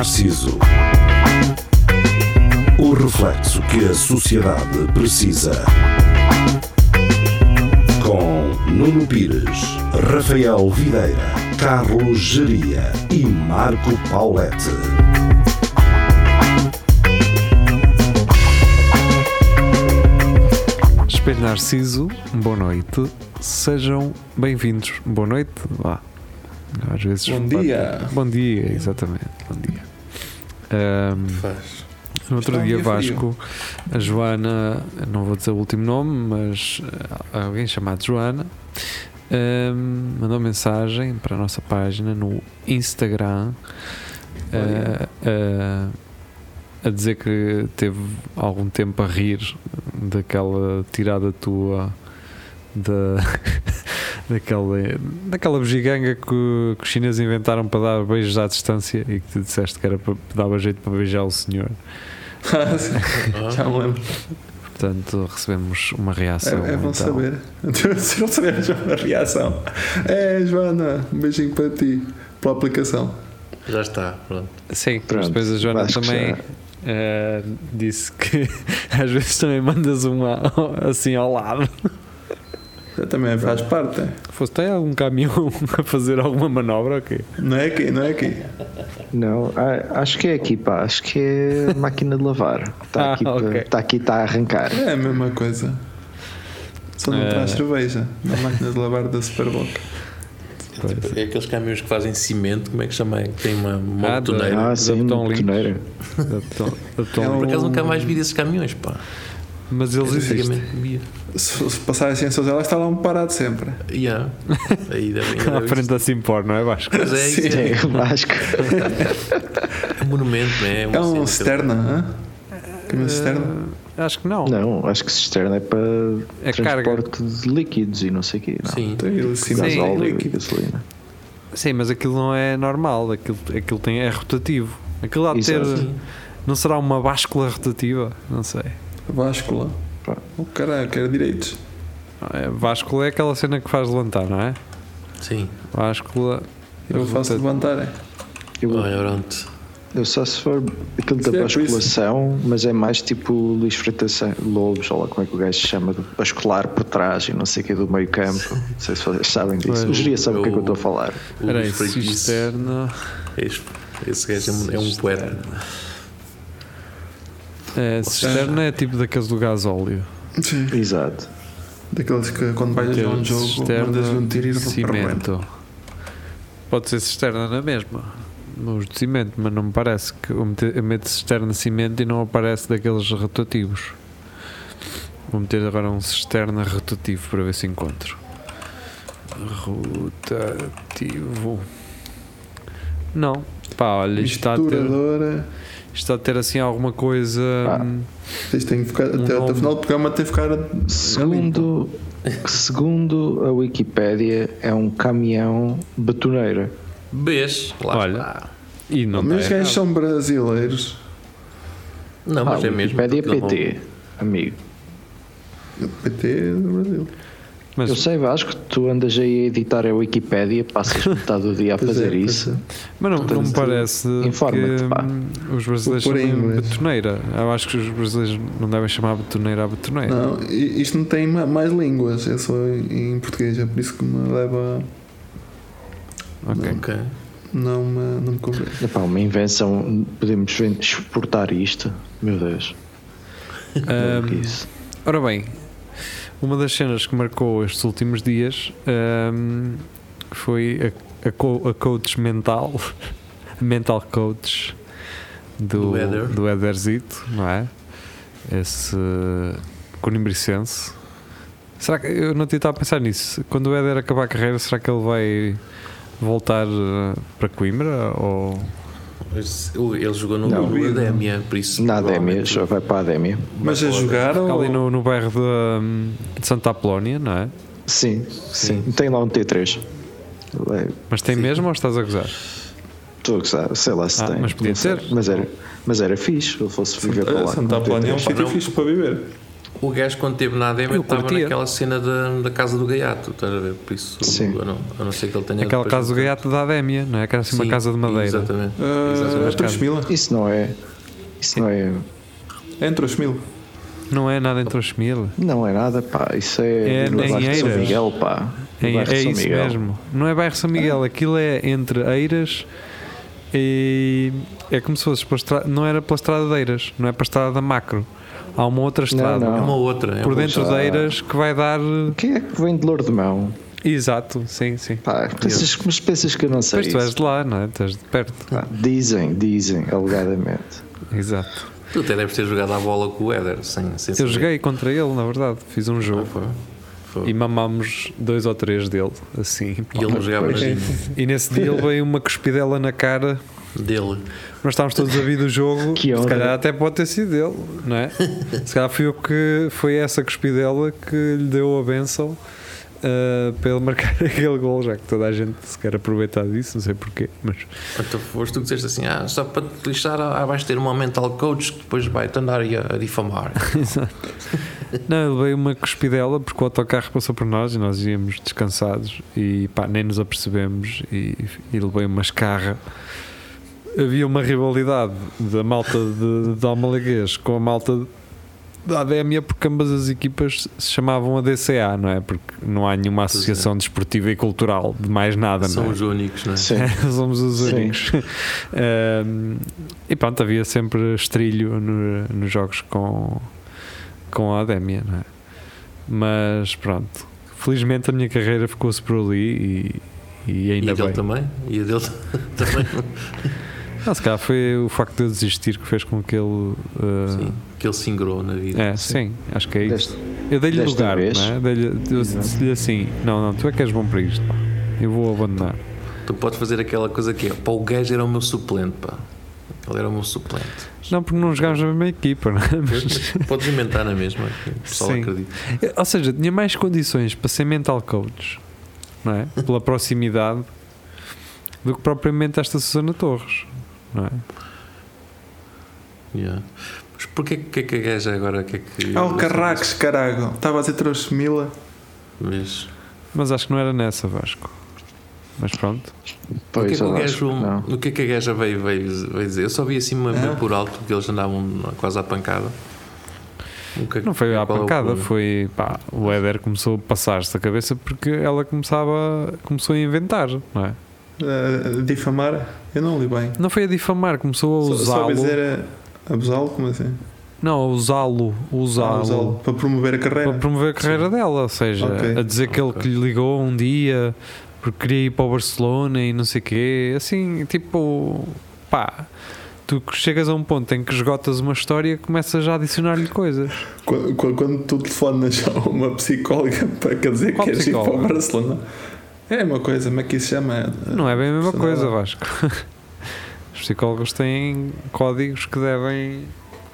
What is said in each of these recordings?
Narciso. O reflexo que a sociedade precisa. Com Nuno Pires, Rafael Videira, Carlos Geria e Marco Paulette. Espelho Narciso, boa noite. Sejam bem-vindos. Boa noite. Vá. Às vezes Bom dia. Bom dia, exatamente. Ahm, Faz. no outro Está um dia. Vasco, a Joana, não vou dizer o último nome, mas ah, alguém chamado Joana, ahm, mandou mensagem para a nossa página no Instagram ah, ah, a dizer que teve algum tempo a rir daquela tirada tua da, daquela, daquela bugiganga que, que os chineses inventaram para dar beijos à distância e que tu disseste que era para dava jeito para beijar o senhor. Ah, sim. Já me lembro. Portanto, recebemos uma reação. É, é bom então. saber. Se não sabemos a reação. É, Joana, um beijinho para ti. Pela aplicação. Já está, pronto. Sim, mas Pronto, depois a Joana acho também eh, disse que às vezes também mandas uma assim ao lado. Também faz parte. é. Fosse tem algum caminhão a fazer alguma manobra? Ok. Não é aqui, não é aqui. Não, a- acho que é aqui, pá. Acho que é máquina de lavar. Está Ah, aqui, ok. está aqui, está a arrancar. É a mesma coisa. Só não É. traz cerveja. Na máquina de lavar da Superboc. Pois. É aqueles caminhões que fazem cimento, como é que chama? Que tem uma, uma Ah, betoneira. Ah, sim, É um- Por acaso nunca mais vi desses caminhões, pá. Mas eles existem. Se, se passar assim em Sozela, está lá um parado sempre. Yeah. Aí deve, ainda À frente assim por, não é Vasco? Mas é, isso Sim. é, É, Vasco. um monumento, não é? É Uma um cena- cisterna, hã? Caminhão cisterna? Eh, acho que não. Não, acho que cisterna é para É carga. transporte de líquidos e não sei o quê. Não. Sim. Tem ele Sim, cima Sim. Gasóleo e gasolina. Sim, mas aquilo não é normal. Aquilo, aquilo tem, é rotativo. Aquilo há de ter. Não será uma báscula rotativa? Não sei. Báscula. Pá. O caralho, quero direitos. É, Báscula é aquela cena que faz levantar, não é? Sim. Báscula. Eu faço levantar. é. Eu, Olha, pronto. eu só se for aquilo da é isso. basculação, mas é mais tipo Luís Freitas Lobos, ou lá como é que o gajo se chama, de bascular por trás e não sei o que do meio campo. Não sei se vocês sabem disso. Pois. O Geria sabe o que é que eu estou a falar. O Espera aí, Luís Freire disse- cisterna. Esse, esse gajo é um, é um poeta. É, cisterna é tipo daqueles do gasóleo. Sim. Exato. Daqueles que quando vais a um jogo, mandas um tiro e cimento. Pode ser cisterna na mesma. Nos de cimento, mas não me parece que eu meto cisterna cimento e não aparece daqueles rotativos. Vou meter agora um cisterna rotativo para ver se encontro. Rotativo. Não. Pá, olha, isto está a ter, Misturadora. Isto está a ter assim alguma coisa. Ah. Isto tem que ficar, Um até, até o final do programa tem que ficar. Segundo, segundo a Wikipédia, é um caminhão betoneira. Beijo. Lá Olha. está. E não Mas os está gajos são brasileiros. Não, mas ah, é mesmo. Wikipédia não- PT, amigo. PT do Brasil. Mas, Eu sei, Vasco, tu andas aí a editar a Wikipédia, passas metade do dia a Pois é, fazer pois isso. Mas não, não me parece que informa-te, pá. os brasileiros chamem betoneira. Eu acho que os brasileiros não devem chamar betoneira a betoneira. Não, i- isto não tem ma- mais línguas, é só em português, é por isso que me leva. Ok. Ok. Não me, não me convence. Epá, uma invenção, podemos exportar isto. Meu Deus. Hum, que isso. ora bem, uma das cenas que marcou estes últimos dias hum, foi a, a, co- a coach mental, a mental coach do, Do Éder. do Éderzito, não é? Esse conimbricense. Será que eu não tinha estado a pensar nisso? Quando o Éder acabar a carreira, será que ele vai voltar eh, para Coimbra? Ou Ele jogou no Não. no Adémia, por isso. Na Adémia, já vai para a Adémia. Mas a jogar ou. ali no, no bairro de, de Santa Apolónia, não é? Sim, sim, Tem lá um T3. É, Mas tem mesmo ou estás a gozar? Estou a gozar, sei lá se Ah, tem. mas podia ser. Mas era, mas era fixe, se eu fosse viver para Eh, lá. Santa Apolónia é um sítio fixe para viver. O gajo, quando esteve na ADM, Eu estava naquela cena da, da casa do gaiato, estás a ver? Por isso, Sim. a não, a não ser que ele tenha. Aquela casa do gaiato da Adémia, não é? Que era assim uma Sim, casa de madeira. Exatamente. Uh, Exatamente. Isso não é. Isso não é. É em Trochmila. Não é nada entre os mil. Não é nada, pá. Isso é. É no em bairro de São Eiras. Miguel, pá. É, é isso Miguel. mesmo. Não é bairro São Miguel, aquilo é entre Eiras e. É como se fosse estrada, não era pela estrada de Eiras, não é para a estrada da Macro. Há uma outra estrada não. É uma outra. É por dentro já- de Eiras que vai dar. Quem é que vem de Lourdes de Mão? Exato, sim, sim. Pá, pensas, mas pensas que eu não sei. Mas tu és isso? de lá, não é? Tu és de perto. Pá, dizem, dizem, alegadamente. Exato. Tu até deves ter jogado a bola com o Éder, sem, sem Eu saber. joguei contra ele, na verdade. Fiz um Ah, jogo foi. Foi. e mamámos dois ou três dele, assim. E ele não jogava. E nesse dia ele veio uma cuspidela na cara dele. Nós estávamos todos a vir do jogo, Que se calhar até pode ter sido dele, não é? Se calhar fui eu que foi essa cuspidela que lhe deu a benção ah, para ele marcar aquele gol, já que toda a gente se quer aproveitar disso, não sei porquê, mas Então foste tu que disseste assim: ah, só para te lixar, ah, vais ter uma mental coach que depois vai-te andar a, a difamar. não, ele veio uma cuspidela porque o autocarro passou por nós e nós íamos descansados e pá, nem nos apercebemos e, e ele veio uma escarra. Havia uma rivalidade da malta de, de Almalaguês com a malta da Adémia porque ambas as equipas se chamavam a DCA, não é? Porque não há nenhuma associação desportiva e cultural de mais nada, São não é? os únicos, não é? Sim. Somos os Sim. únicos. Um, e pronto, havia sempre estrilho no- nos jogos com, com a Adémia, não é? Mas pronto, felizmente a minha carreira ficou-se por ali e, e E ainda a dele bem. também? E a dele também? Não, se calhar foi o facto de eu desistir que fez com que ele. uh, Sim, que ele se ingrou na vida. É, sim, acho que é isso. Deste- Eu dei-lhe lugar, vez. não é? Dei-lhe- eu disse-lhe assim: não, não, tu é que és bom para isto, pá. eu vou abandonar. Tu podes fazer aquela coisa que é: pá, o gajo era o meu suplente, pá. Ele era o meu suplente. Não, porque não jogámos na mesma equipa, não é? Mas- Podes inventar na mesma, que o pessoal Sim. acredita. Ou seja, tinha mais condições para ser mental coach, não é? Pela proximidade do que propriamente esta Susana Torres, não é? Yeah. Mas porquê que é que a gaja agora que é que. Ah, o Carraques, carago. Estava a dizer Trochmila. Mas, Mas acho que não era nessa, Vasco. Mas pronto. o que é que gajo. O que é que a gaja veio, veio, veio dizer? Eu só vi assim uma, Ah. por alto que eles andavam quase à pancada. O que é Não foi à é o pancada, problema? foi pá, o Éder começou a passar-se da cabeça porque ela começava, começou a inventar, não é? Uh, difamar. Eu não li bem. Não foi a difamar, começou a Só, só usá-lo. dizer a abusá-lo, como assim? Não, a usá-lo, Ah, usá-lo. usá-lo para promover a carreira. para promover a carreira dela, ou seja, Ok. a dizer que ele que lhe ligou um dia porque queria ir para o Barcelona e não sei o quê, assim, tipo, pá, tu chegas a um ponto em que esgotas uma história começas já a adicionar-lhe coisas. Quando, quando, quando tu telefonas a uma psicóloga para dizer que Qual queres ir para o? Barcelona, é uma coisa, como é que isso se chama? Não é bem a mesma coisa, Vasco. Os psicólogos têm códigos que devem.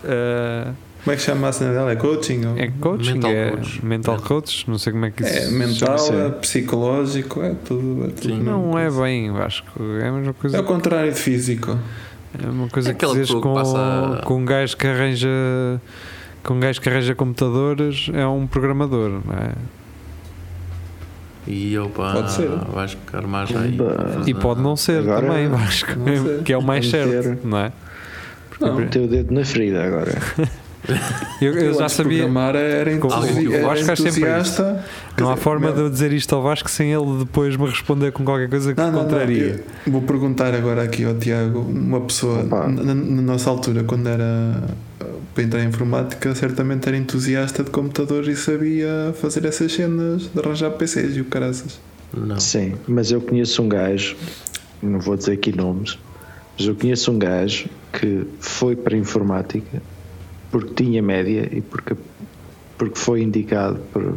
eh, Como é que se chama a cena dela? É coaching? ou- é coaching, Mental é coach. mental É. coach, não sei como é que isso É se mental, chama. é psicológico, é tudo. É tudo Sim. Não é bem, Vasco. É a mesma coisa. É o contrário de físico. É uma coisa É que dizes que com, passa- com um gajo que arranja com um gajo que arranja computadores é um programador, não é? E opa, Pode ser. vais ficar mais aí. E pode não ser Agora- também, Vasco, não sei. que é o mais Pode certo, ser. não é? Não. Meteu o dedo na ferida agora. Eu, eu já antes de sabia, era, entusi eu era acho que é sempre. Quer não há dizer, forma meu- de eu dizer isto ao Vasco sem ele depois me responder com qualquer coisa que Não, não, não, contraria. eu Vou perguntar agora aqui ao Tiago, uma pessoa na, na nossa altura, quando era para entrar em informática, certamente era entusiasta de computadores e sabia fazer essas cenas de arranjar PCs e o caraças. Não. Sim, mas eu conheço um gajo, não vou dizer aqui nomes, mas eu conheço um gajo que foi para a informática porque tinha média e porque, porque foi indicado por,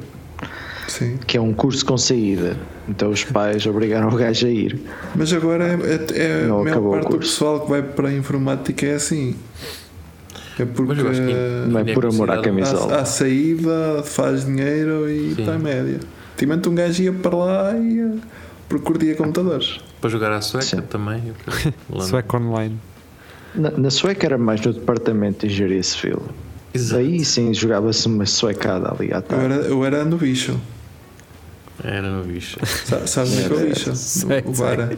Sim. que é um curso com saída. Então os pais obrigaram o gajo a ir. Mas agora é, é, é a maior parte do pessoal que vai para a informática é assim. É porque Mas eu acho que Não é Tinha por amor à camisola. há, há saída, faz dinheiro e está em média. Antigamente um gajo ia para lá e ia, porque curtia computadores. Para jogar à sueca Sim. também. eu- Sueco online. Na, na Sueca era mais no departamento de engenharia civil. Exato. Aí sim jogava-se uma suecada ali à Eu tarde. era, eu era no bicho. Era no bicho. Sa- Sabes é que é o bicho? Sei, o bar.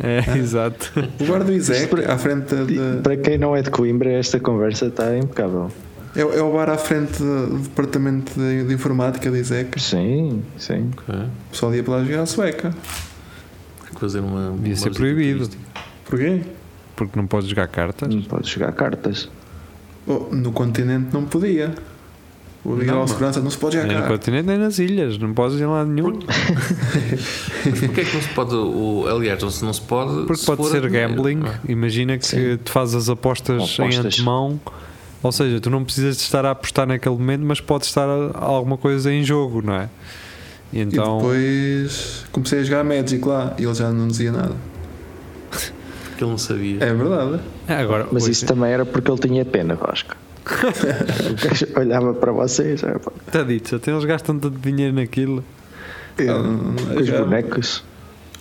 É, exato. O bar do Isaac, à frente da. Para quem não é de Coimbra, esta conversa está impecável. É, é o bar à frente do departamento de, de informática de Isaac. Sim, sim. Ok. O pessoal ia para lá jogar a sueca. Fazer uma. Devia ser proibido. Porquê? Porque não podes jogar cartas. Não podes jogar cartas. Oh, no continente não podia. O ligar ao mano. segurança não se pode Nem no jogar. continente nem nas ilhas. Não podes ir lá nenhum. Mas porquê é que não se pode. O, aliás, não se, não se pode. Porque se pode ser dinheiro, gambling. não é? Imagina que Sim. tu fazes as apostas, em Apostas. antemão. Ou seja, tu não precisas de estar a apostar naquele momento, mas pode estar a- alguma coisa em jogo, não é? E E então. depois comecei a jogar Magic lá e ele já não dizia nada. Que ele não sabia. É verdade. É, agora, Mas hoje- isso também era porque ele tinha pena, Vasco. O gajo olhava para vocês, é, Está dito, até eles gastam tanto dinheiro naquilo. Ah, com os já- bonecos.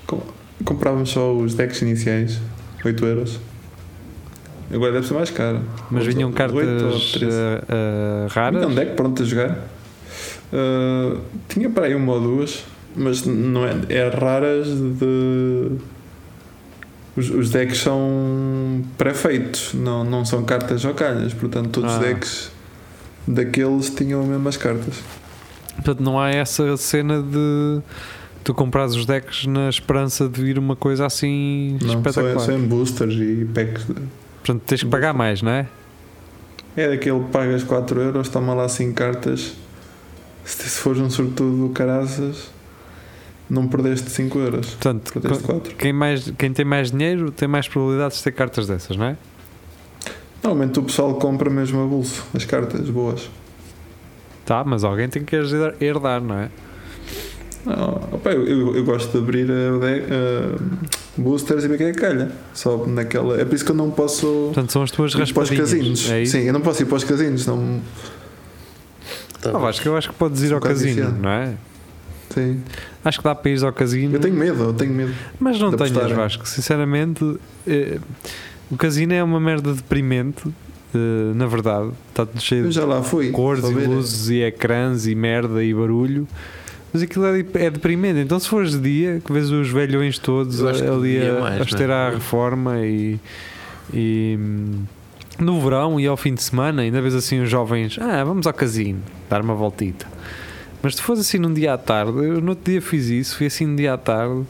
Com- Comprávamos só os decks iniciais, 8 euros. Agora deve ser mais caro. Mas Ou- vinham oito cartas ah, raras. Vinha um deck pronto a jogar. Ah, tinha para aí uma ou duas, mas não é, é raras de. Os, os decks são pré-feitos, não, não são cartas ou calhas, portanto todos Ah. os decks daqueles tinham as mesmas cartas. Portanto, não há essa cena de tu comprares os decks na esperança de vir uma coisa assim Não, só, espetacular. é- só em boosters e packs. de- Portanto, tens que pagar mais, não é? É daquele que pagas 4 euros, toma lá 5 cartas. Se, se fores um sortudo do caraças, não perdeste 5 euros. Portanto, Perdeste co- 4. quem, mais, quem tem mais dinheiro tem mais probabilidades de ter cartas dessas, não é? Normalmente o pessoal compra mesmo a bolso, as cartas boas. Tá, mas alguém tem que herdar, herdar, não é? Não, opa, eu, eu, eu gosto de abrir a, boosters e ver quem é que calha. Só naquela. É por isso que eu não posso Portanto, são as tuas ir para os raspadinhas. casinos. É isso? Sim, eu não posso ir para os casinos. Não... Tá Ah, bem. Vasco, eu acho que podes ir ao casino, não é? Sim. Acho que dá para ir ao casino. Eu tenho medo, eu tenho medo. Mas não tenhas, apostar, é. Vasco. Sinceramente, eh, o casino é uma merda deprimente. eh, na verdade, está tudo cheio Eu de já lá fui. cores e luzes e ecrãs e merda e barulho. Mas aquilo é, é deprimente. Então, se fores de dia, que vês os velhões todos ali dia a, mais, a né? a reforma e, e, no verão e ao fim de semana, ainda vês assim os jovens, ah, vamos ao casino, dar uma voltita. Mas se fosse assim num dia à tarde, eu no outro dia fiz isso, fui assim num dia à tarde,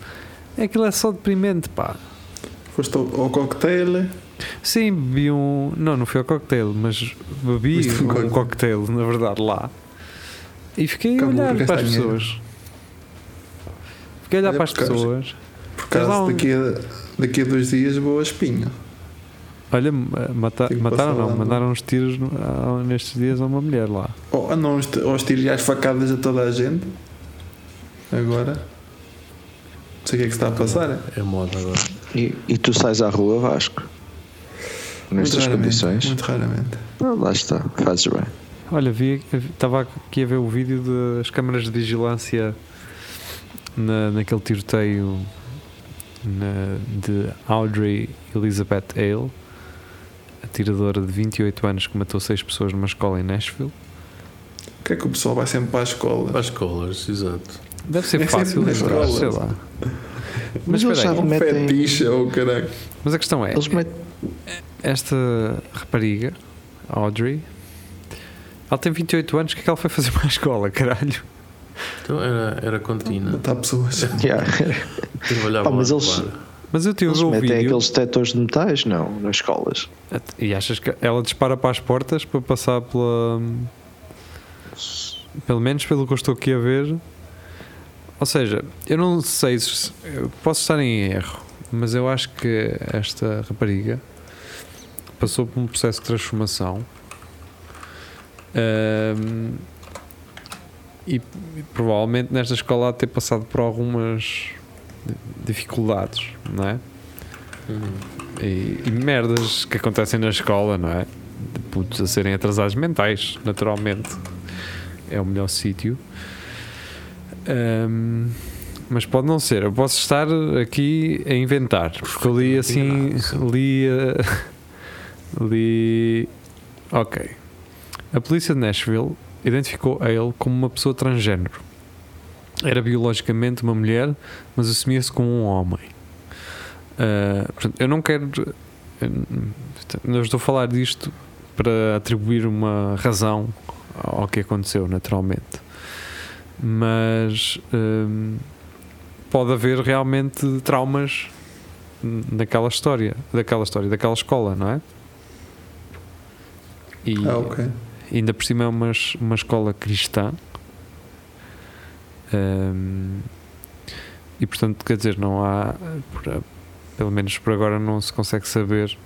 aquilo é só deprimente, pá. Foste ao, ao cocktail. Sim, bebi um. Não, não foi ao cocktail, mas bebi Viste um um cocktail. na verdade, lá. E fiquei a Acabou olhar por para as dinheiro. pessoas. Fiquei a olhar Olha, para as por pessoas. Por causa daqui, a, daqui a dois dias vou a espinho. Olha, ma- mata- mataram não, lá, não. mandaram uns tiros nestes dias a uma mulher lá. Ou andam aos, tiros e às facadas a toda a gente. Agora. Não sei o que é que se está a passar. É moda agora. E, e tu sais à rua, Vasco? Nestas Muito condições? Muito raramente. Ah, lá está, fazes bem. Olha, vi, estava aqui a ver o vídeo das câmaras de vigilância na, naquele tiroteio na- de Audrey Elizabeth Hale, atiradora de 28 anos que matou 6 pessoas numa escola em Nashville. O que é que o pessoal vai sempre para a escola? Para as colors, exato. Deve ser É sempre fácil escola. sei lá. Mas Mas eles aí, já Um metem- fetiche ou caralho. mas a questão é, Eles metem. esta rapariga, Audrey, ela tem 28 anos, o que é que ela foi fazer para a escola, caralho? Então era, era contínua. Matar pessoas. Yeah. Trabalhava Pá, mas lá, eles- claro. Mas eu tive Eles o metem vídeo aqueles detectores de metais? Não, nas escolas. e achas que ela dispara para as portas para passar pela... Pelo menos pelo que eu estou aqui a ver. Ou seja, eu não sei se posso estar em erro, mas eu acho que esta rapariga passou por um processo de transformação ahm, e, e provavelmente nesta escola há de ter passado por algumas dificuldades, não é? Uhum. E, e merdas que acontecem na escola, não é? De putos a serem atrasados mentais, naturalmente. É o melhor sítio. Ahm, mas pode não ser. Eu posso estar aqui a inventar. Porque eu li assim. Li. eh, li. Ok. A polícia de Nashville identificou a ele como uma pessoa transgênero. Era biologicamente uma mulher, mas assumia-se como um homem. Ah, portanto, eu não quero. não estou a falar disto para atribuir uma razão ao que aconteceu, naturalmente. Mas hum, pode haver realmente traumas naquela história, daquela história, daquela escola, não é? E Ah, ok. ainda por cima é uma, uma escola cristã. Hum, e portanto, quer dizer, não há, por- pelo menos por agora, não se consegue saber.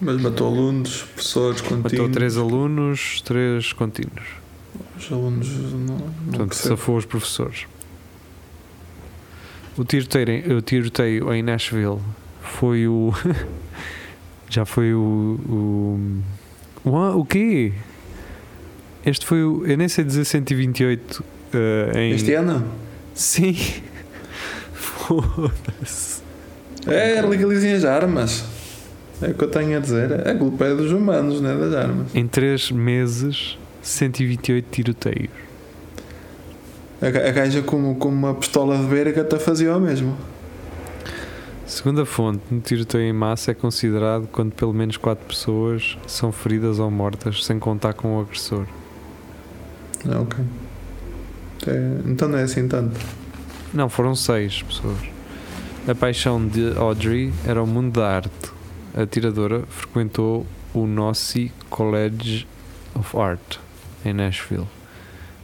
Mas matou alunos, professores, contínuos. Matou três alunos, três contínuos. Os alunos não, não Portanto, safou os professores. O tiroteio, em- o tiroteio em Nashville foi o. já foi o. O, o, o quê? Este foi o. Eu nem sei dizer 128 eh, em. Este ano? Sim. Foda-se. É, legalizem as armas. É o que eu tenho a dizer. A culpa é dos humanos, não é das armas. Em 3 meses, 128 tiroteios. A, a gaja com, com uma pistola de beira até fazia o mesmo. Segundo a fonte, um tiroteio em massa é considerado quando pelo menos 4 pessoas são feridas ou mortas, sem contar com o agressor. Ah, ok. É, então não é assim tanto. Não, foram 6 pessoas. A paixão de Audrey era o mundo da arte. A tiradora frequentou o Nossi College of Art, em Nashville.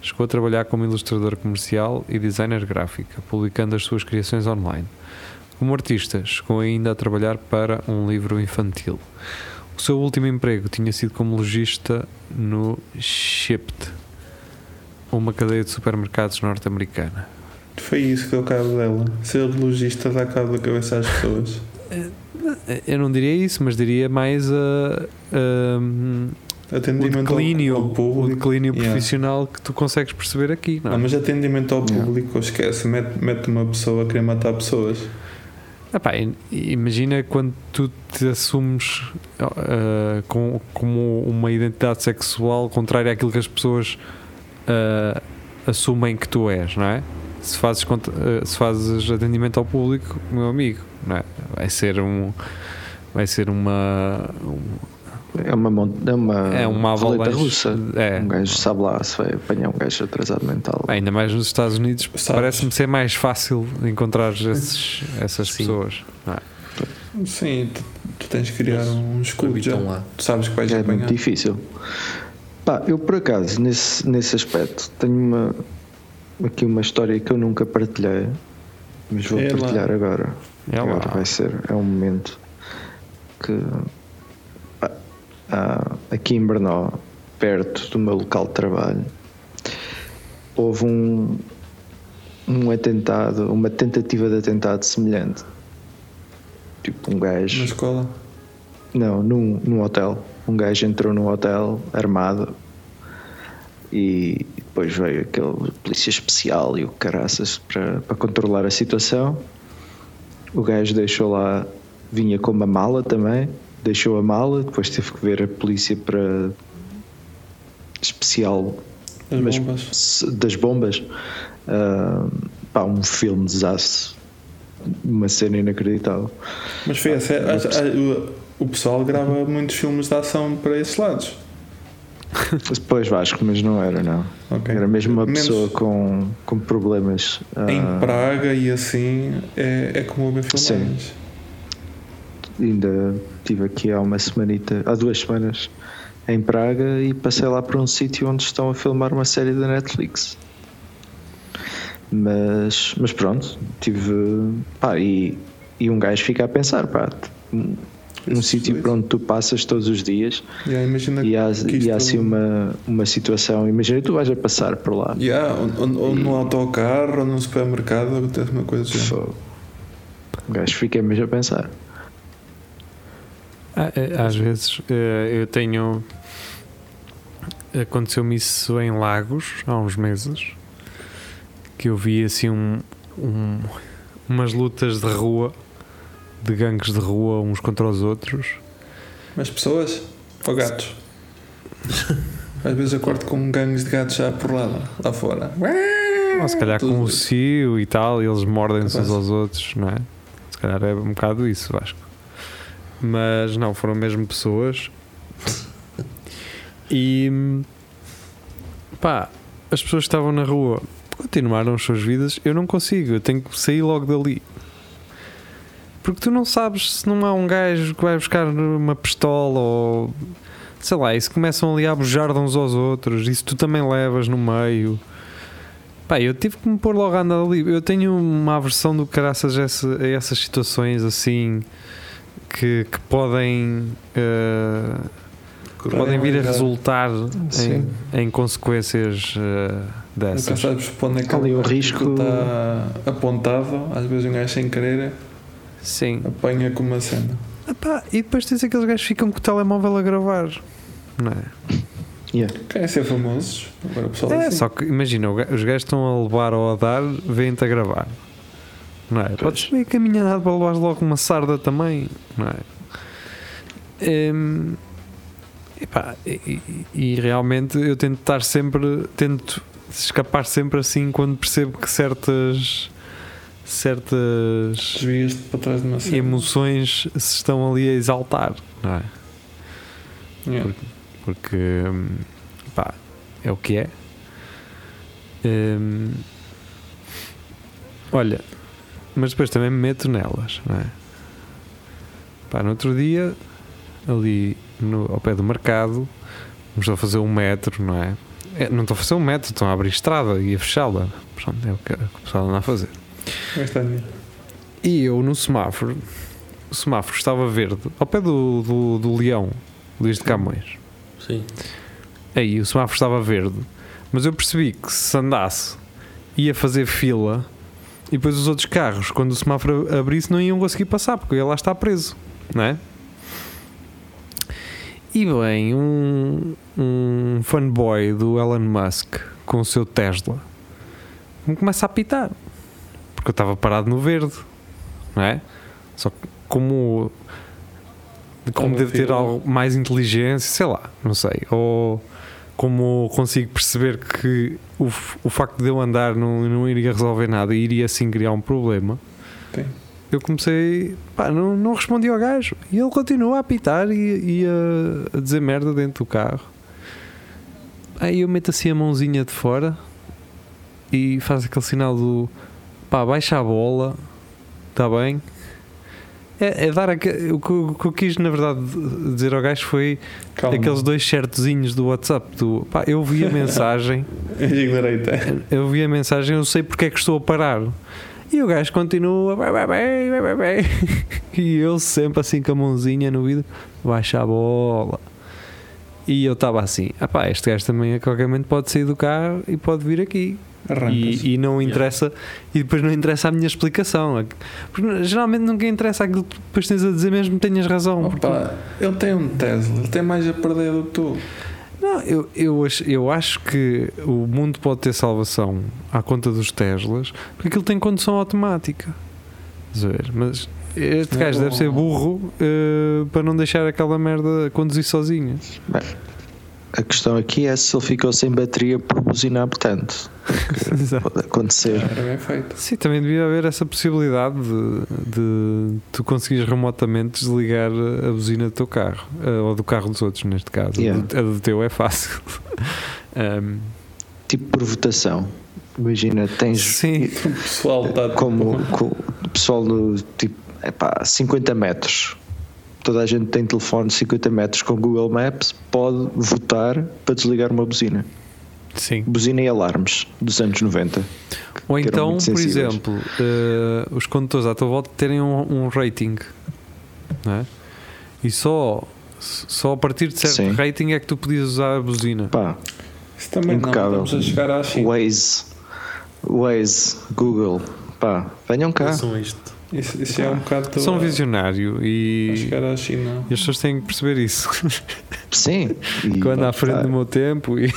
Chegou a trabalhar como ilustradora comercial e designer gráfica, publicando as suas criações online. Como artista, chegou ainda a trabalhar para um livro infantil. O seu último emprego tinha sido como lojista no Shipt, uma cadeia de supermercados norte-americana. Foi isso que deu cabo dela. Ser logista dá cabo da cabeça às pessoas. Eu não diria isso, mas diria mais a, a, o Atendimento ao- declínio, ao, o público. declínio Yeah. profissional que tu consegues perceber aqui, não é? Não, mas atendimento ao Yeah. público, esquece. Mete, mete uma pessoa a querer matar pessoas. I- imagina quando tu te assumes ah, com, como uma identidade sexual contrária àquilo que as pessoas ah, assumem que tu és, não é? Se fazes, ah, se fazes atendimento ao público, meu amigo, não é? Vai ser um. Vai ser uma. um- É uma, é uma, é uma roleta avalanche. russa. É. Um gajo sabe lá se vai apanhar um gajo atrasado mental. Ainda mais nos Estados Unidos, parece-me ser mais fácil encontrar esses, essas Sim. pessoas. não é? Sim, tu, tu tens que criar um. Habitam lá. Tu sabes que vais É muito apanhar. difícil. Pá, eu por acaso, nesse, nesse aspecto, tenho uma, aqui uma história que eu nunca partilhei, mas vou É lá. partilhar agora. É lá. agora vai ser, é um momento que pá, há- aqui em Brno, perto do meu local de trabalho, houve um, um atentado, uma tentativa de atentado semelhante. Tipo, um gajo. Na escola. Não, num, num hotel. Um gajo entrou num hotel armado e depois veio aquele polícia especial e o caraças para, para controlar a situação. O gajo deixou lá, vinha com uma mala também, deixou a mala, depois teve que ver a polícia para especial As mas bombas. das bombas. Ah, pá, um filme desastre. Uma cena inacreditável. Mas foi a sério. O, pessoal grava muitos filmes de ação para esses lados. Depois Vasco, mas não era, não. Ok. Era mesmo uma Menos pessoa com, com problemas. ah, Em Praga e assim é, é como ver filmagens. ainda estive aqui há uma semanita, há duas semanas em Praga e passei lá para um sítio onde estão a filmar uma série da Netflix. Mas, mas pronto, tive. Pá, e, e um gajo fica a pensar, pá, um, um Isso, sítio por onde tu passas todos os dias Yeah, imagina e há, e há assim uma, uma situação. Imagina tu vais a passar por lá. Yeah, ou, ou, ou no autocarro ou num supermercado acontece uma coisa assim. Fogo. O gajo fica mesmo a pensar. Ah, é, Às vezes eh, eu tenho. Aconteceu-me isso em Lagos há uns meses que eu vi assim um, um- umas lutas de rua, de gangues de rua uns contra os outros. Mas pessoas ou gatos? Às vezes acordo com gangues de gatos já por lá, lá fora. Ou se calhar Tudo com o cio e tal, e eles mordem-se uns aos outros, não é? Se calhar é um bocado isso, Vasco. Mas não, foram mesmo pessoas. E pá, as pessoas que estavam na rua continuaram as suas vidas. Eu não consigo, eu tenho que sair logo dali. Porque tu não sabes se não há um gajo que vai buscar uma pistola ou sei lá, e se começam ali a abujar de uns aos outros, e se tu também levas no meio. Pá, eu tive que me pôr logo a andar ali. Eu tenho uma aversão do caraças a, essa- a essas situações assim que, que podem, eh, podem vir a resultar em, em consequências Nunca dessas. sabes para onde é que Ali o risco- está apontado. Às vezes um gajo sem querer Sim. apanha com uma cena. Epá, e depois tens aqueles gajos que ficam com o telemóvel a gravar. Não é? Yeah. Querem ser famosos. Agora o pessoal É, assim. só que imagina, os gajos estão a levar ou a dar, vêm-te a gravar. Não é? Podes vir caminhar para levares logo uma sarda também, não é? Hum, epá, e, e- e realmente eu tento estar sempre, tento escapar sempre assim quando percebo que certas certas emoções se estão ali a exaltar, não é? Yeah. porque hum, pá, é o que é. Hum, olha, mas depois também me meto nelas, não é? Pá, no outro dia, ali no, ao pé do mercado, estou a fazer um metro, não é? É, Não estou a fazer um metro, estão a abrir estrada e a fechá-la. Pronto, é o que, é o que o pessoal anda a fazer. E eu no semáforo, o semáforo estava verde, ao pé do, do, do Leão, Luís de Camões. Sim. Aí o semáforo estava verde, mas eu percebi que se andasse ia fazer fila e depois os outros carros, quando o semáforo abrisse, não iam conseguir passar porque ia lá estar preso, não é? E bem, um, um fanboy do Elon Musk com o seu Tesla me começa a apitar porque eu estava parado no verde, não é? Só que como como deve ter algo mais inteligência, sei lá, não sei, ou como consigo perceber que o, o facto de eu andar não, não iria resolver nada e iria assim criar um problema, Sim. eu comecei, pá, não, não respondi ao gajo e ele continua a apitar e, e a, a dizer merda dentro do carro. Aí eu meto assim a mãozinha de fora e faz aquele sinal do pá, baixa a bola, está bem? É, é dar aque- o, que, o que eu quis na verdade dizer ao gajo foi Calma. aqueles dois certozinhos do WhatsApp do pá, eu vi a mensagem eu vi a mensagem, eu sei porque é que estou a parar. E o gajo continua, vai, vai, vai. E eu sempre assim com a mãozinha no vidro, baixa a bola. E eu estava assim, ah pá, este gajo também a qualquer momento pode sair do carro e pode vir aqui. E, e não interessa, e depois não interessa a minha explicação. Porque geralmente nunca interessa aquilo que depois tens a dizer mesmo que tenhas razão. porque- Opa, ele tem um Tesla, ele tem mais a perder do que tu. Não, eu, eu, acho, eu acho que o mundo pode ter salvação à conta dos Teslas porque aquilo tem condução automática. Mas este Não. gajo deve ser burro eh, para não deixar aquela merda conduzir sozinha. A questão aqui é se ele ficou sem bateria por buzinar tanto. Exato. Pode acontecer. Era bem feito. Sim, também devia haver essa possibilidade de, de tu conseguires remotamente desligar a buzina do teu carro eh, ou do carro dos outros, neste caso. Yeah. A, do, a do teu é fácil. Ahm, Tipo por votação. Imagina, tens sim, O pessoal está como co- o pessoal no tipo epá, 50 metros. Toda a gente tem telefone de 50 metros com Google Maps, pode votar para desligar uma buzina. sim. Buzina e alarmes dos anos 90. Ou então, por exemplo, eh, os condutores à tua volta terem um, um rating, não é? E só, só a partir de certo Sim. rating é que tu podias usar a buzina. Pá, Isso também Impecável. não, estamos a chegar à China. Waze, Waze, Google, pá, venham cá. Façam isto. Isso, isso é um bocado. São a- visionário e, chegar à China. e as pessoas têm que perceber isso. Sim. Quando à frente do meu tempo e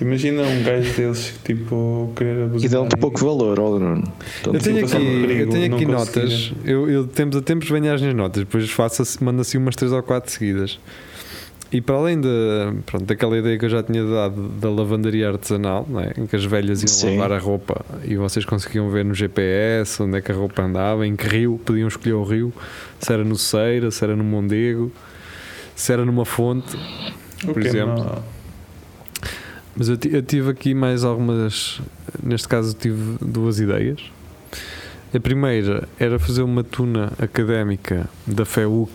Imagina um gajo desses que tipo querer abusar. e dão-te pouco valor, ó Bruno. Eu Dão-te tenho aqui, perigo, eu tenho aqui notas. Eu, eu de tempos a tempos venho às minhas notas, depois faço, assim- mando assim umas 3 ou 4 seguidas. E para além de, pronto, daquela ideia que eu já tinha dado da lavandaria artesanal, não é? em que as velhas iam Sim. lavar a roupa e vocês conseguiam ver no GPS onde é que a roupa andava, em que rio, podiam escolher o rio, se era no Ceira, se era no Mondego, se era numa fonte, por Ok, exemplo. não. Mas eu, eu tive aqui mais algumas. Neste caso, tive duas ideias. A primeira era fazer uma tuna académica da FEUC,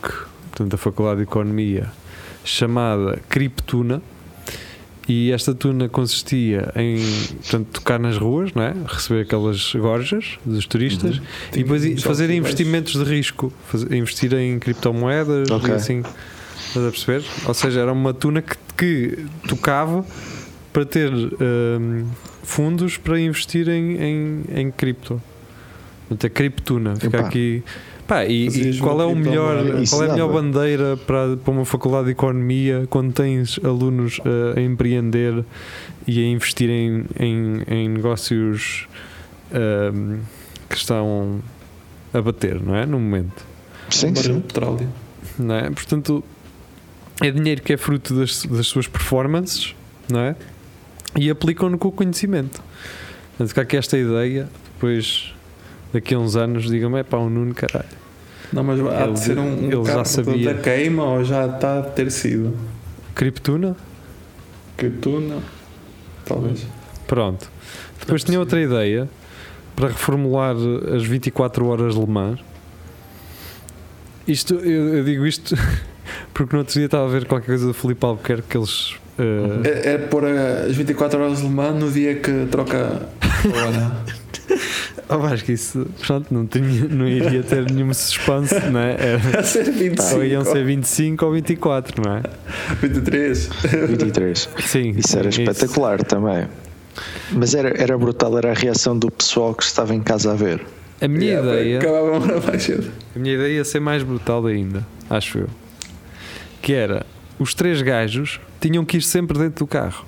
portanto, da Faculdade de Economia, chamada Criptuna. E esta tuna consistia em portanto, tocar nas ruas, não é? receber aquelas gorjas dos turistas Uhum. e depois Tem i- fazer investimentos de risco, fazer- investir em criptomoedas Ok. e assim. Estás a perceber? Ou seja, era uma tuna que, que tocava para ter hum, fundos para investir em, em, em cripto. Portanto, a criptuna. Fica Epá. aqui. Pá, e, e qual é o melhor, qual é a melhor bandeira para, para uma faculdade de economia quando tens alunos eh, a empreender e a investir em, em, em negócios hum, que estão a bater, não é? No momento Sim, Um sim. de petróleo. não é? Portanto, é dinheiro que é fruto das, das suas performances, não é? E aplicam-no com o conhecimento. Portanto, fica aqui esta ideia, depois daqui a uns anos digam-me, é pá, o Nuno, caralho. Não, mas há Ele- de ser um, um ele já sabia. da queima ou já está a ter sido. Criptuna? Criptuna, talvez. Pronto. Depois tinha outra ideia para reformular as 24 horas de Le Mans. Isto, eu, eu digo isto porque no outro dia estava a ver qualquer coisa do Filipe Albuquerque que eles. eh, É, é pôr as 24 horas de Le Mans no dia que troca a hora. Oh, acho que isso pronto, não, tinha, não iria ter nenhum suspense, não é? Era, a ser 25. ou iam ser 25 ou 24, não é? 23. 23. Sim. Isso era sim, espetacular também. Mas era, era brutal, era a reação do pessoal que estava em casa a ver. A minha Yeah, ideia, Acabava uma hora mais cedo. a minha ideia ia ser mais brutal ainda, acho eu. Que era os três gajos tinham que ir sempre dentro do carro.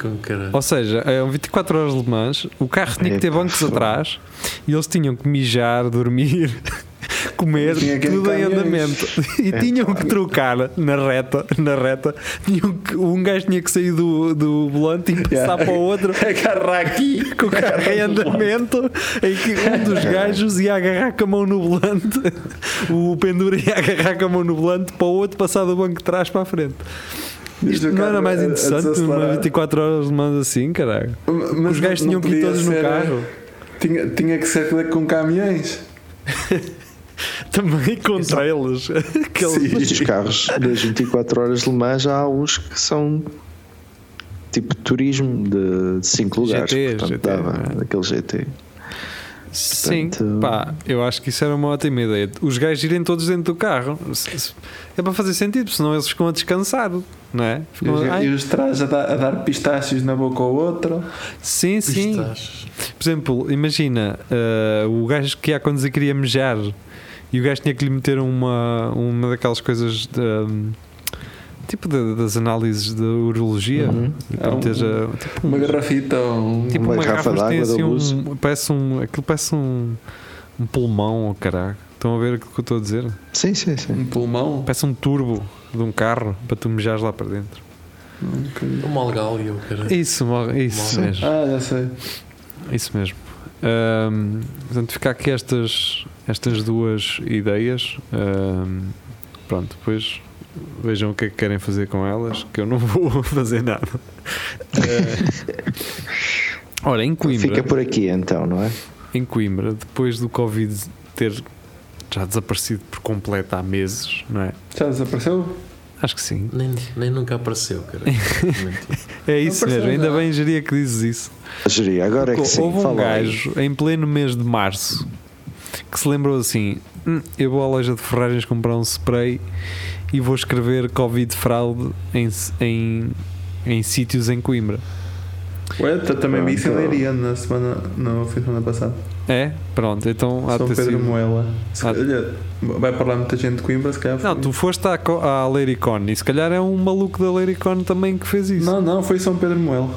Com caralho. Ou seja, é 24 horas de Le Mans, o carro tinha que ter bancos atrás e eles tinham que mijar, dormir, comer, tudo em andamento. E tinham que trocar na reta, na reta. Tinham que, um gajo tinha que sair do, do volante e passar Yeah. para o outro Agarrar aqui. com o carro em andamento, em que um dos gajos ia agarrar com a mão no volante, o pendura ia agarrar com a mão no volante para o outro passar do banco de trás para a frente. Isto não era mais interessante numa 24 horas de mando assim, caralho? Mas Os gajos tinham que ir todos no carro. Tinha, tinha que ser com caminhões. Também contra eles. Aqueles- Mas os carros das 24 horas de Le Mans já há uns que são tipo turismo de 5 lugares. GT, portanto, GT, dava é? daquele GT. Sim, Portanto- pá, eu acho que isso era uma ótima ideia. Os gajos irem todos dentro do carro. É para fazer sentido, senão eles ficam a descansar, não é? E Ficam, os, e trás a dar, a dar pistácios na boca ao outro. sim, sim. Por exemplo, imagina eh, o gajo que ia conduzir queria mejar e o gajo tinha que lhe meter uma, uma daquelas coisas de, hum, tipo de- das análises de urologia. Uhum. Para É um- tipo, Uma garrafita ou um. tipo uma garrafa tem d'água assim um, parece um. Aquilo parece um, um pulmão, oh, caralho. Estão a ver aquilo que eu estou a dizer? Sim, sim, sim. um pulmão. Parece um turbo de um carro para tu mejares lá para dentro. O Malgalio, cara. Isso, mo- isso Sim. mesmo. Ah, já sei. Isso mesmo. Ahm, portanto, fica aqui estas, estas duas ideias. Ahm, pronto, depois vejam o que é que querem fazer com elas, que eu não vou fazer nada. Ora, em Coimbra, Fica por aqui então, não é? em Coimbra, depois do Covid ter já desaparecido por completo há meses, não é? Já desapareceu? Acho que sim. Nem, nem nunca apareceu, cara. É isso apareceu mesmo, ainda bem, Geria, que dizes isso. Geria, agora é que sim. Houve um fala aí. gajo em pleno mês de março que se lembrou assim: "Hum, eu vou à loja de ferragens comprar um spray e vou escrever Covid fraude em, em, em sítios em Coimbra. Ué, também vi isso em. Leiria na semana, não, foi semana passada. É? Pronto, então há de São Pedro sido- Moela. Se calhar, vai para lá muita gente de Coimbra, se calhar. Não, foi. tu foste à, à Leiricon e se calhar é um maluco da Leiricon também que fez isso. Não, não, foi São Pedro Moela.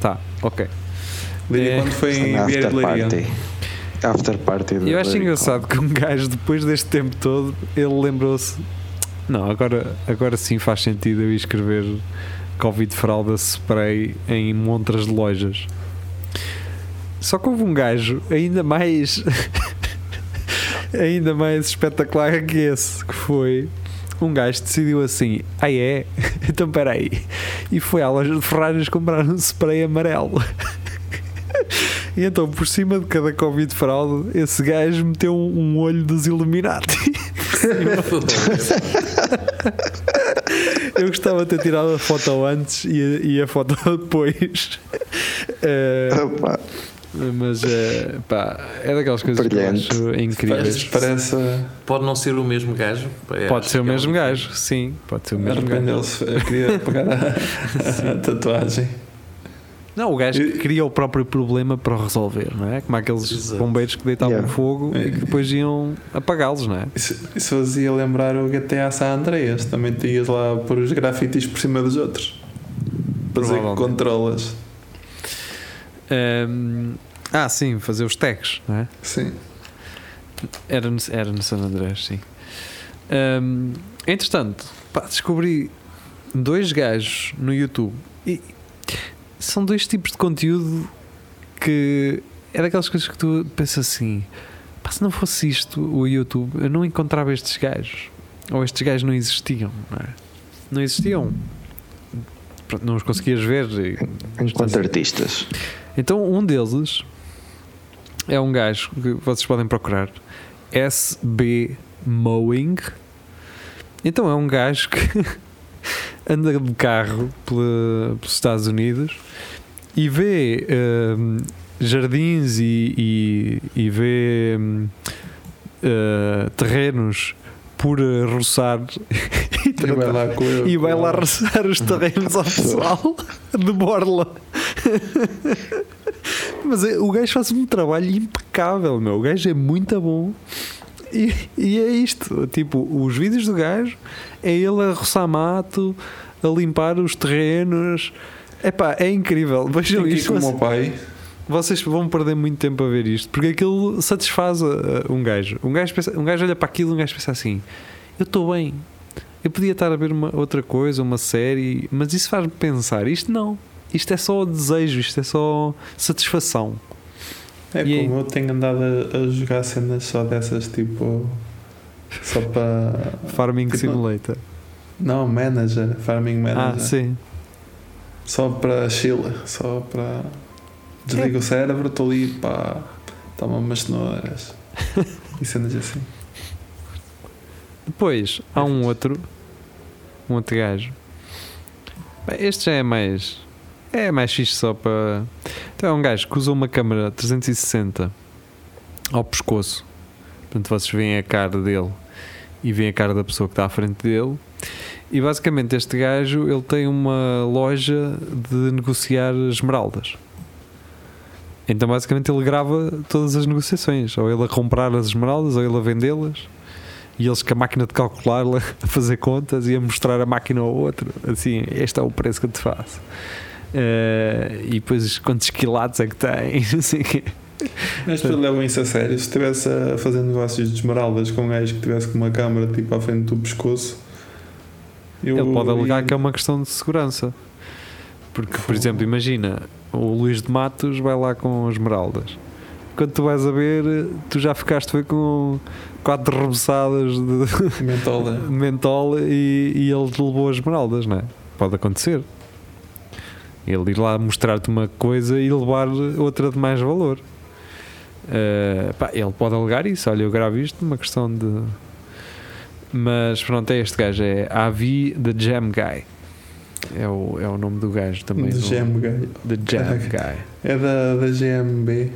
Tá, ok. Leiria É. quando foi em Vieira de Leiria. party. After party. Eu acho engraçado que um gajo, depois deste tempo todo, ele lembrou-se: Não, agora, agora sim faz sentido eu ir escrever Covid fralda spray em montras de lojas. Só que houve um gajo ainda mais ainda mais espetacular que esse, que foi um gajo decidiu assim, ah é? Então peraí. E foi à loja de ferragens comprar um spray amarelo. E então por cima de cada Covid fralda, esse gajo meteu um, olho dos Illuminati. Eu gostava de ter tirado a foto antes e a, e a foto depois. Opa, mas eh, pá, é daquelas coisas Brilhante. que eu acho incríveis. Parece. Pode não ser o mesmo gajo. É, Pode ser o é mesmo gajo, sim, pode ser o mesmo gajo. Eu queria pegar a, a tatuagem. Não, o gajo que cria o próprio problema para o resolver, não é? Como aqueles Exato. bombeiros que deitavam Yeah. fogo e que depois iam apagá-los, não é? Isso, isso fazia lembrar o GTA San Andreas. Também tinhas lá por os grafites por cima dos outros. Para dizer que controlas. Ahm, ah, sim, fazer os tags, não é? Sim. Era no, era no San Andrés, sim. Ahm, entretanto, pá, descobri dois gajos no YouTube e são dois tipos de conteúdo que é daquelas coisas que tu pensas assim: pá, se não fosse isto, o YouTube, eu não encontrava estes gajos. Ou estes gajos não existiam, não é? Não existiam. Pronto, Não os conseguias ver. enquanto artistas. Então, um deles é um gajo que vocês podem procurar, SB Mowing. Então, é um gajo que anda de carro pela- pelos Estados Unidos e vê hum, jardins e, e, e vê hum, uh, terrenos por uh, roçar e, E vai lá e vai lá roçar os terrenos ao pessoal de Borla. Mas é- o gajo faz um trabalho impecável, meu. O gajo é muito bom. E, e é isto. Tipo, os vídeos do gajo é ele a roçar mato, a limpar os terrenos. Epá, é incrível. Vejam isto. com o Vocês, meu pai. Vocês vão perder muito tempo a ver isto porque aquilo satisfaz uh, um gajo. Um gajo, pensa, um gajo olha para aquilo e um gajo pensa assim: eu estou bem. Eu podia estar a ver uma, outra coisa, uma série, mas isso faz-me pensar. Isto não. Isto é só desejo, isto é só satisfação. É E aí? como eu tenho andado a, a jogar cenas só dessas, tipo. Só para. Farming Tipo, Simulator. Não, manager. Farming Ah, manager. sim. Só para chill. Só para. Desliga o cérebro, estou ali, pá. Toma umas cenouras. e cenas assim. Depois há um outro, um outro gajo. Este já é mais. É mais fixe só para. Então é um gajo que usa uma câmera 360 ao pescoço. Portanto, vocês veem a cara dele e veem a cara da pessoa que está à frente dele. E basicamente este gajo ele tem uma loja de negociar esmeraldas. Então basicamente ele grava todas as negociações, ou ele a comprar as esmeraldas, ou ele a vendê-las e eles com a máquina de calcular a fazer contas e a mostrar a máquina ao outro. Assim, este é o preço que eu te faço. Eh, e depois quantos quilates é que tem? não sei o quê. As pessoas levam isso a sério. Se estivesse a fazer negócios de esmeraldas com um gajo que estivesse com uma câmera tipo à frente do pescoço, eu Ele pode alegar que é uma questão de segurança. Porque, por exemplo, imagina o Luís de Matos vai lá com esmeraldas. Quando tu vais a ver, tu já ficaste foi com quatro rebuçadas de, Mentola. de mentol e, e ele te levou as esmeraldas, não é? Pode acontecer. Ele ir lá mostrar-te uma coisa e levar outra de mais valor. Eh, pá, ele pode alegar isso. Olha, eu gravo isto, uma questão de. Mas pronto, é este gajo, é Avi The Jam Guy. É o, é o nome do gajo também. De no- GM The Jam Caraca. Guy. É da, da GMB.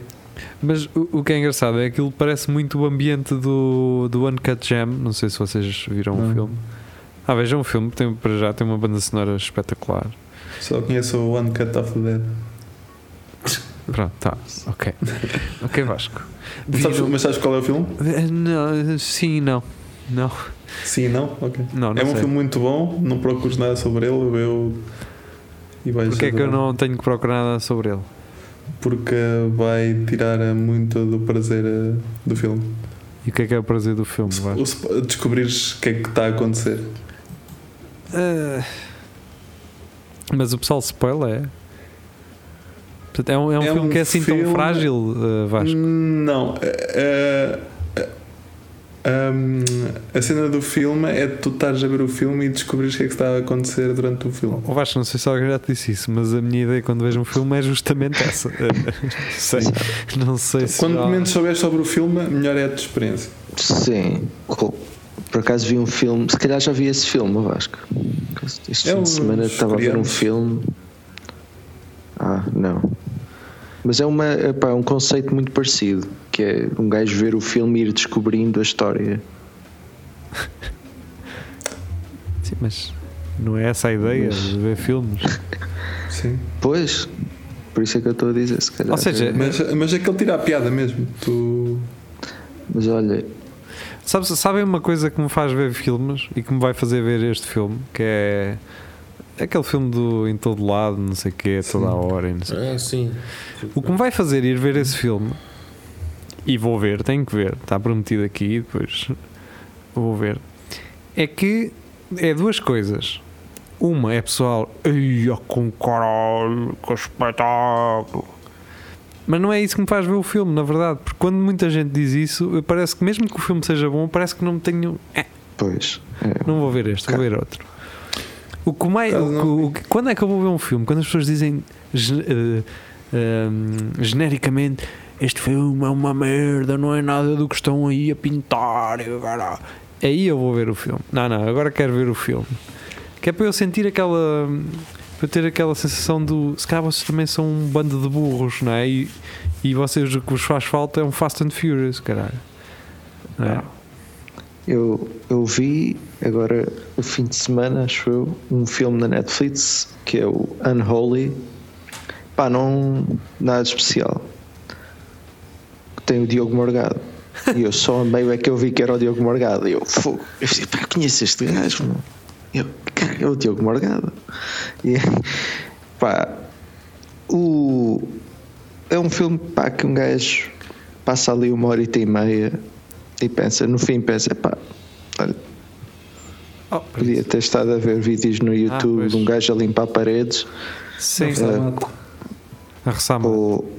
Mas o, o que é engraçado é que aquilo parece muito o ambiente do, do Uncut Jam. Não sei se vocês viram o Não. filme. Ah, vejam o filme, tem, para já tem uma banda sonora espetacular. Só conheço o One Cut of the Dead. Pronto, tá, ok. Ok, Vasco. Mas sabes, mas sabes qual é o filme? Eh, Não, sim, não. Não, Sim, não? Ok. não, não é um sei. filme muito bom, não procures nada sobre ele, eu. E vais Porquê é que eu não tenho que procurar nada sobre ele? Porque vai tirar muito do prazer eh, do filme. E o que é que é o prazer do filme? O Descobrires o que é que está a acontecer. Ah, mas o pessoal spoiler é. Portanto, é um, é um É filme um que é assim tão filme- frágil, ah, Vasco. Não. eh, hum, a cena do filme é de tu estares a ver o filme e descobrires o que é que está a acontecer durante o filme. O Vasco, não sei se alguém já te disse isso, mas a minha ideia quando vejo um filme é justamente essa. não sei, não sei se. Quanto já- menos souberes sobre o filme, melhor é a tua experiência. Sim. Por acaso vi um filme, se calhar já vi esse filme, que este É fim de semana estava a ver um filme. Ah, não. Mas é, uma, epá, é um conceito muito parecido, que é um gajo ver o filme e ir descobrindo a história. Sim, mas não é essa a ideia Mas- de ver filmes. Sim. Pois, por isso é que eu estou a dizer, se calhar. Ou seja, Mas, mas aquele tira a piada mesmo. Tu. Mas olha, Sabes, sabem uma coisa que me faz ver filmes e que me vai fazer ver este filme? Que é aquele filme do Em Todo Lado, não sei o quê, toda a hora. E não sei. É, sim. O que me vai fazer ir ver esse filme, e vou ver, tenho que ver, está prometido aqui, depois vou ver, é que é duas coisas. Uma é pessoal, ia com caralho, que espetáculo. Mas não é isso que me faz ver o filme, na verdade, porque quando muita gente diz isso, parece que mesmo que o filme seja bom, parece que não me tenho. "Eh, pois. é. não vou ver este, vou ver outro. O que mais, o o quando é que eu vou ver um filme? Quando as pessoas dizem eh, ehm, genericamente este filme é uma merda, não é nada do que estão aí a pintar. caralho." Aí eu vou ver o filme. Não, não, agora quero ver o filme. Que é para eu sentir aquela. para ter aquela sensação do. Se calhar vocês também são um bando de burros, não é? E, e vocês o que vos faz falta é um Fast and Furious, caralho. Não é? Eu, eu vi agora o fim de semana, acho eu, um filme na Netflix que é o Unholy. Pá, não nada especial. Tem o Diogo Morgado. E eu só a meio é que eu vi que era o Diogo Morgado. E eu, fogo, eu disse, pá, conheço este gajo, meu. Eu, cara, é o Diogo Morgado. E, pá, o, é um filme pá, que um gajo passa ali uma hora e meia e pensa, no fim pensa, pá, olha, Oh, podia ter estado a ver vídeos no YouTube pois. de um gajo a limpar paredes Sim, É. a ressama. ou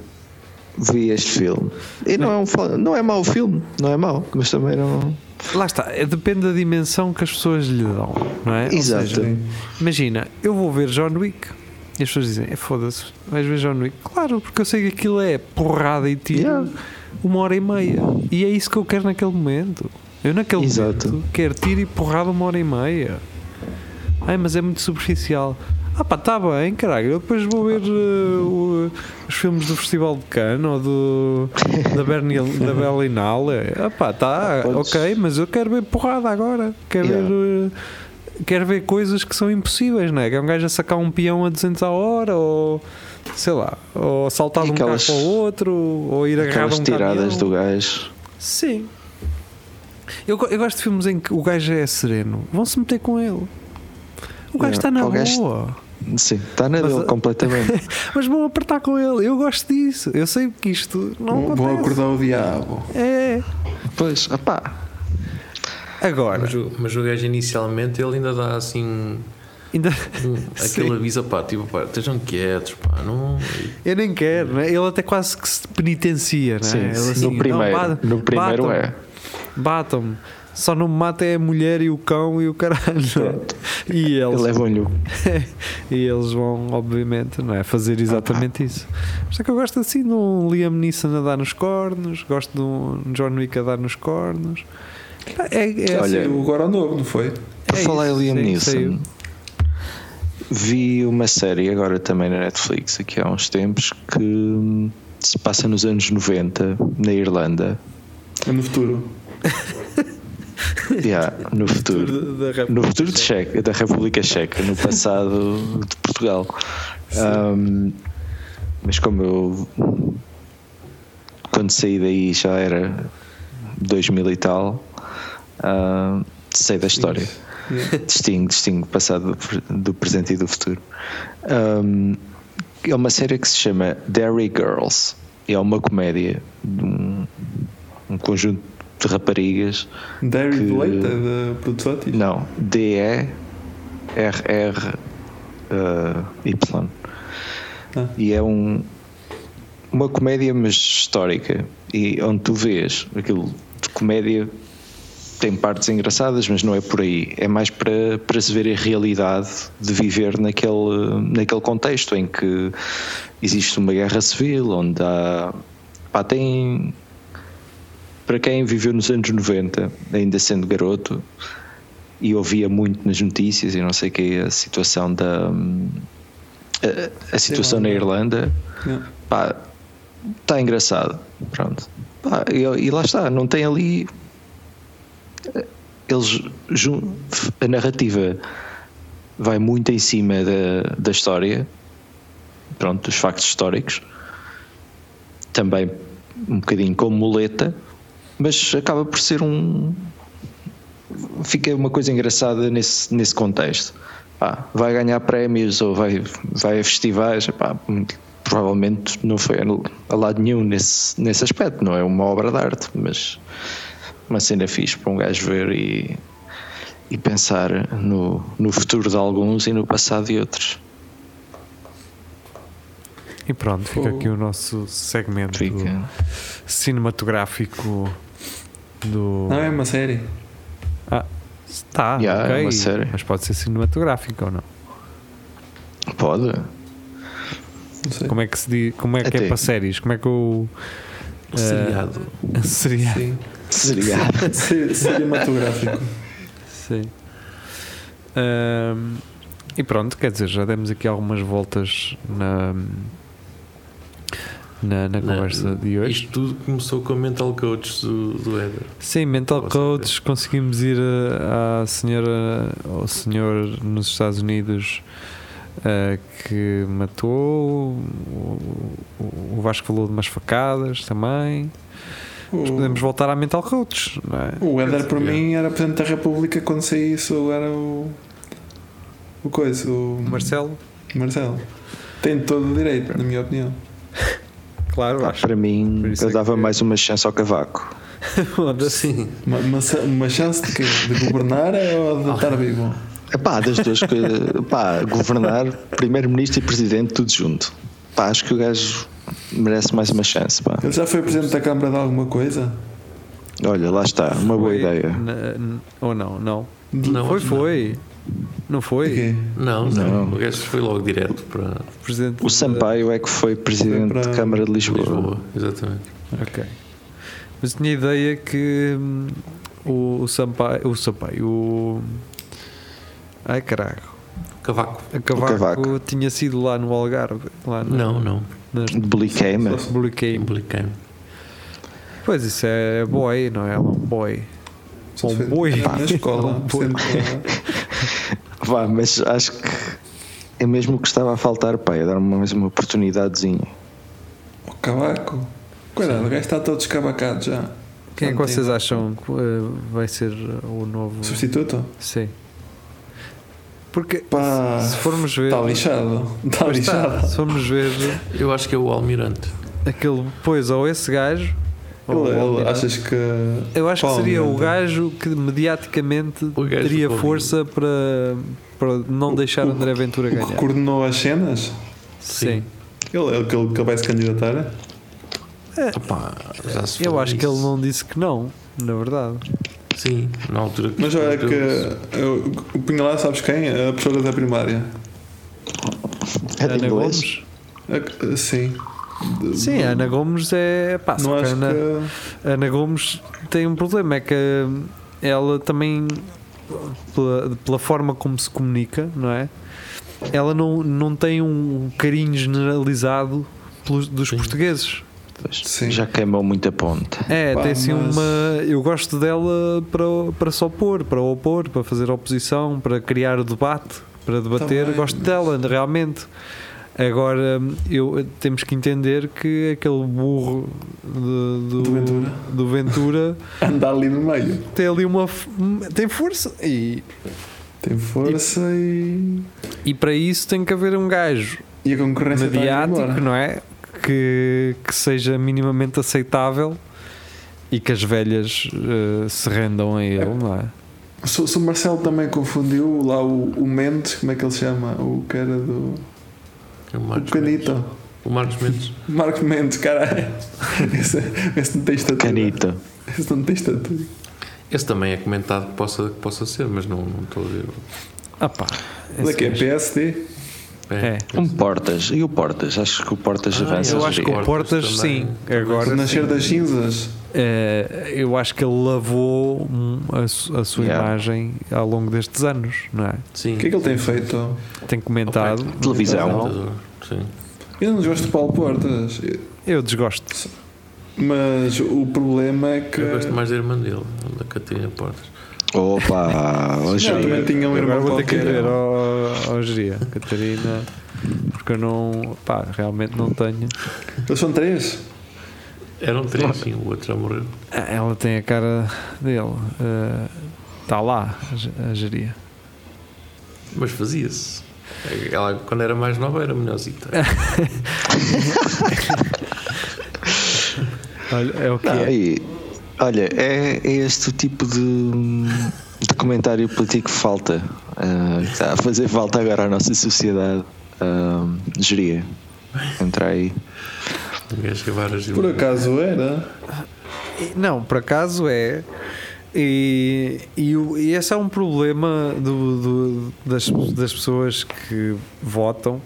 vi este filme. E não é, um, não é mau filme, não é mau, mas também não. Lá está, é- depende da dimensão que as pessoas lhe dão, não é? Exato. seja, imagina, eu vou ver John Wick e as pessoas dizem, é foda-se, vais ver John Wick? Claro, porque eu sei que aquilo é porrada e tiro Yeah. uma hora e meia. E é isso que eu quero naquele momento. Eu naquele Exato. momento quero tiro e porrada uma hora e meia. Ai, mas é muito superficial. Ah pá, está bem, caralho. Eu depois vou ver uh, o- os filmes do Festival de Cannes ou do, da, Berni- da Berlinale. Ah pá, tá, Podes- ok, mas eu quero ver porrada agora. Quero Yeah. ver. uh, Quero ver coisas que são impossíveis, não é? Que é um gajo a sacar um peão a 200 a hora, ou sei lá, ou saltar de um carro para o outro, ou ir agarrar um tiradas caminhão. do gajo. Sim. Eu, eu gosto de filmes em que o gajo é sereno. Vão-se meter com ele. O gajo está na o gajo- boa. Sim, está na Mas, dele uh, completamente. Mas vão apertar com ele. Eu gosto disso. Eu sei que isto não Vou, vou acontece. acordar o diabo. É. pois, opá, Agora, Mas o, mas o gajo inicialmente ele ainda dá assim ainda, um, aquele aviso, pá, tipo, pá, estejam quietos, pá, não. eu nem quero, né? ele até quase que se penitencia. Né? sim, Ele sim. assim, no não, primeiro, bata- no primeiro batam-me, é. Batam-me. Só não me mata é a mulher e o cão e o caralho. E eles, Levam-lhe o e eles vão, obviamente, não é? fazer exatamente isso. Mas é que eu gosto assim de um Liam Neeson a dar nos cornos, gosto de um John Wick a dar nos cornos. É, é, Olha, agora o novo, não foi? É falar isso, em Liam sim, Neeson, saiu. vi uma série agora também na Netflix, aqui há uns tempos, que se passa nos anos 90, na Irlanda. É no futuro. Yeah, no futuro. Da- No futuro de Checa, da República Checa, no passado de Portugal. Um, mas como eu quando saí daí já era 2000 e tal, um, sei da história. Yeah. Distingo, distingo o passado do pre- do presente e do futuro. Um, é uma série que se chama Dairy Girls. É uma comédia de um, um conjunto de raparigas Dairy Que- é da produtos ótimos. não, DE RR uh. Ah. E é um, uma comédia, mas histórica. E onde tu vês aquilo de comédia tem partes engraçadas, mas não é por aí. É mais para, para se ver a realidade de viver naquele, naquele contexto em que existe uma guerra civil, onde há. Pá, tem. Para quem viveu nos anos 90, ainda sendo garoto, e ouvia muito nas notícias e não sei o que, a situação da. A, a situação na Irlanda, Yeah. pá, está engraçado. Pronto. Pá, e, e lá está, não tem ali. Eles. A narrativa vai muito em cima da, da história, pronto, dos factos históricos, também um bocadinho como muleta, mas acaba por ser um. Fica uma coisa engraçada nesse, nesse contexto. Pá, vai ganhar prémios ou vai, vai a festivais, pá, provavelmente não foi a lado nenhum nesse, nesse aspecto, não é uma obra de arte, mas uma cena fixe para um gajo ver e, e pensar no, no futuro de alguns e no passado de outros. E pronto, fica aqui o nosso segmento Fica. cinematográfico do. Não é uma série. Está, Yeah, é ok, uma série. mas pode ser cinematográfico ou não? Pode? Não sei. Como é que se diz, como é que é para séries? Como é que o eh, Seriado. seria? Sim. Seria. Se- Cinematográfico. Sim. Ahm, e pronto, quer dizer, já demos aqui algumas voltas na na, na Não, conversa de hoje. Isto tudo começou com a Mental Coach do, do Éder. Sim, mental Com coach, conseguimos ir eh, à senhora, ao senhor nos Estados Unidos eh, que matou, o, Vasco falou de umas facadas também. Mas podemos voltar à mental coach, não é? O Éder, para mim, era Presidente da República quando saí isso, era o. O coisa. O Marcelo? Marcelo. Tem todo o direito, na minha opinião. Claro, Pá, para mim, eu é dava que- mais uma chance ao cavaco. Sim. Uma, uma, uma chance de quê? De governar ou de estar vivo? Pá, das duas coisas. Pá, governar, primeiro-ministro e presidente, tudo junto. Pá, acho que o gajo merece mais uma chance. Pá. Ele já foi Presidente da Câmara de alguma coisa? Olha, lá está, uma boa Foi ideia. na- n- ou não, não. Não, foi, foi. Não De foi? Não, Não. não. O gajo foi logo direto para Presidente O Sampaio é que foi presidente para da Câmara de Lisboa. Lisboa. Exatamente. Ok. Mas tinha ideia que hum, o, o Sampaio. O Sampaio. O. Ai caralho. Cavaco. A Cavaco, Cavaco. tinha sido lá no Algarve. Lá na, Não, não. Nas De Bliqueima. Pois isso é boy, não é? Ela é um boy. Um foi boi. Na escola. Um da- Vá, mas acho que é mesmo o que estava a faltar, pá, é dar mais uma oportunidadezinha. O Cavaco. Cuidado, o gajo está todo escabacado já. Quem é que vocês acham que eh, vai ser o novo. Substituto? Sim. Porque Pá, se formos ver. está lixado. Está está, lixado. se formos ver Eu acho que é o Almirante. aquele. Pois, ou esse gajo. Ele, o ele, achas que. Eu acho que seria o gajo que mediaticamente O gajo teria força para, para não deixar o- André Ventura O que ganhar. coordenou as cenas? Sim. Ele, ele, que ele que ele vai se candidatar? Opa, já se Eu acho que ele não disse que não, na verdade. Sim, na altura que. Mas olha que eu, o punha lá, sabes quem? A professora da primária. É de Ana inglês? Gomes? A- Sim. Sim, a Ana Gomes é. Pá, Não acho Ana, que. a Ana Gomes tem um problema, é que ela também, pela, pela forma como se comunica, não é? Ela não, não tem um carinho generalizado pelos, dos Sim. portugueses. Sim. Já queimou muita ponta. É, Pá, tem assim mas- uma. Eu gosto dela para, para se opor, para opor, para fazer oposição, para criar debate, para debater. Também, gosto mas- dela, realmente. Agora, eu, temos que entender que aquele burro de- do, Do Ventura. do Ventura Anda ali no meio. tem ali uma. tem força. E, Tem força e. e para isso tem que haver um gajo E a concorrência ir mediático, não é? Que, que seja minimamente aceitável e que as velhas eh, se rendam a ele, não é? Se, se o Marcelo também confundiu lá o, o Mendes, como é que ele se chama? O cara do. O O Marcos Canito. Mendes. O Marcos Mendes. Marcos Mendes, caralho. Esse, esse não tem estatura. Canito. Esse não tem estatura. Esse também é comentado que possa, que possa ser, mas não não estou a ver. Ah pá. Ele é que é PSD? É. Um Portas. E o Portas? Acho que o Portas Ah, avança. Eu acho que o Portas sim. Agora, nascer sim. das cinzas. Eh, eu acho que ele lavou a, su- a sua Yeah. imagem ao longo destes anos, não é? Sim. O que é que ele tem feito? Tem comentado. Ok. Televisão. Sim. Eu não desgosto de Paulo Portas, Eu desgosto. mas o problema é que. Eu gosto mais da irmã dele, da Catarina Portas. Opa, hoje Não, também tinha um Agora irmão vou ter que ver ao, ao geria, Catarina, porque eu não, pá, realmente não tenho. Eles são três? Eram três, sim, o outro já morreu. Ah, Ela tem a cara dele, está lá a ge- a geria. Mas fazia-se. Ela, quando era mais nova, era melhorzita. Olha, é o que Não, é. e, olha, é, é este o tipo de, de comentário político que falta. que está a fazer falta agora à nossa sociedade. Uh, geria. Entra aí. Por acaso era. Não, por acaso é. E, e, e esse é um problema do, do- das, das pessoas que votam.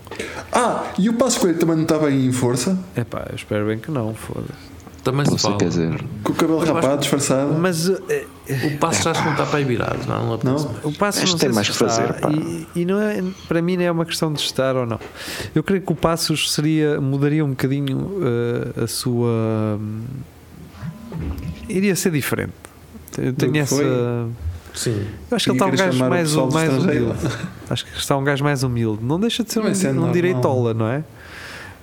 Ah, e o Passo Coelho também não estava aí em força? Epá, eu espero bem que não, foda-se. Também se fala. quer dizer. Com o cabelo rapado, acho- disfarçado? Mas eh, O passo já acho que não está para aí virado, não, não, Não? o passo não tem mais se que fazer, pá. E, e não é, para mim não é uma questão de estar ou não. Eu creio que o Passos seria, mudaria um bocadinho eh, a sua. hum, iria ser diferente. Eu tenho essa. Sim. Eu acho que ele está um gajo mais, mais humilde. Acho que está um gajo mais humilde. Não deixa de ser um, Mas isso é um normal. direitola, não é?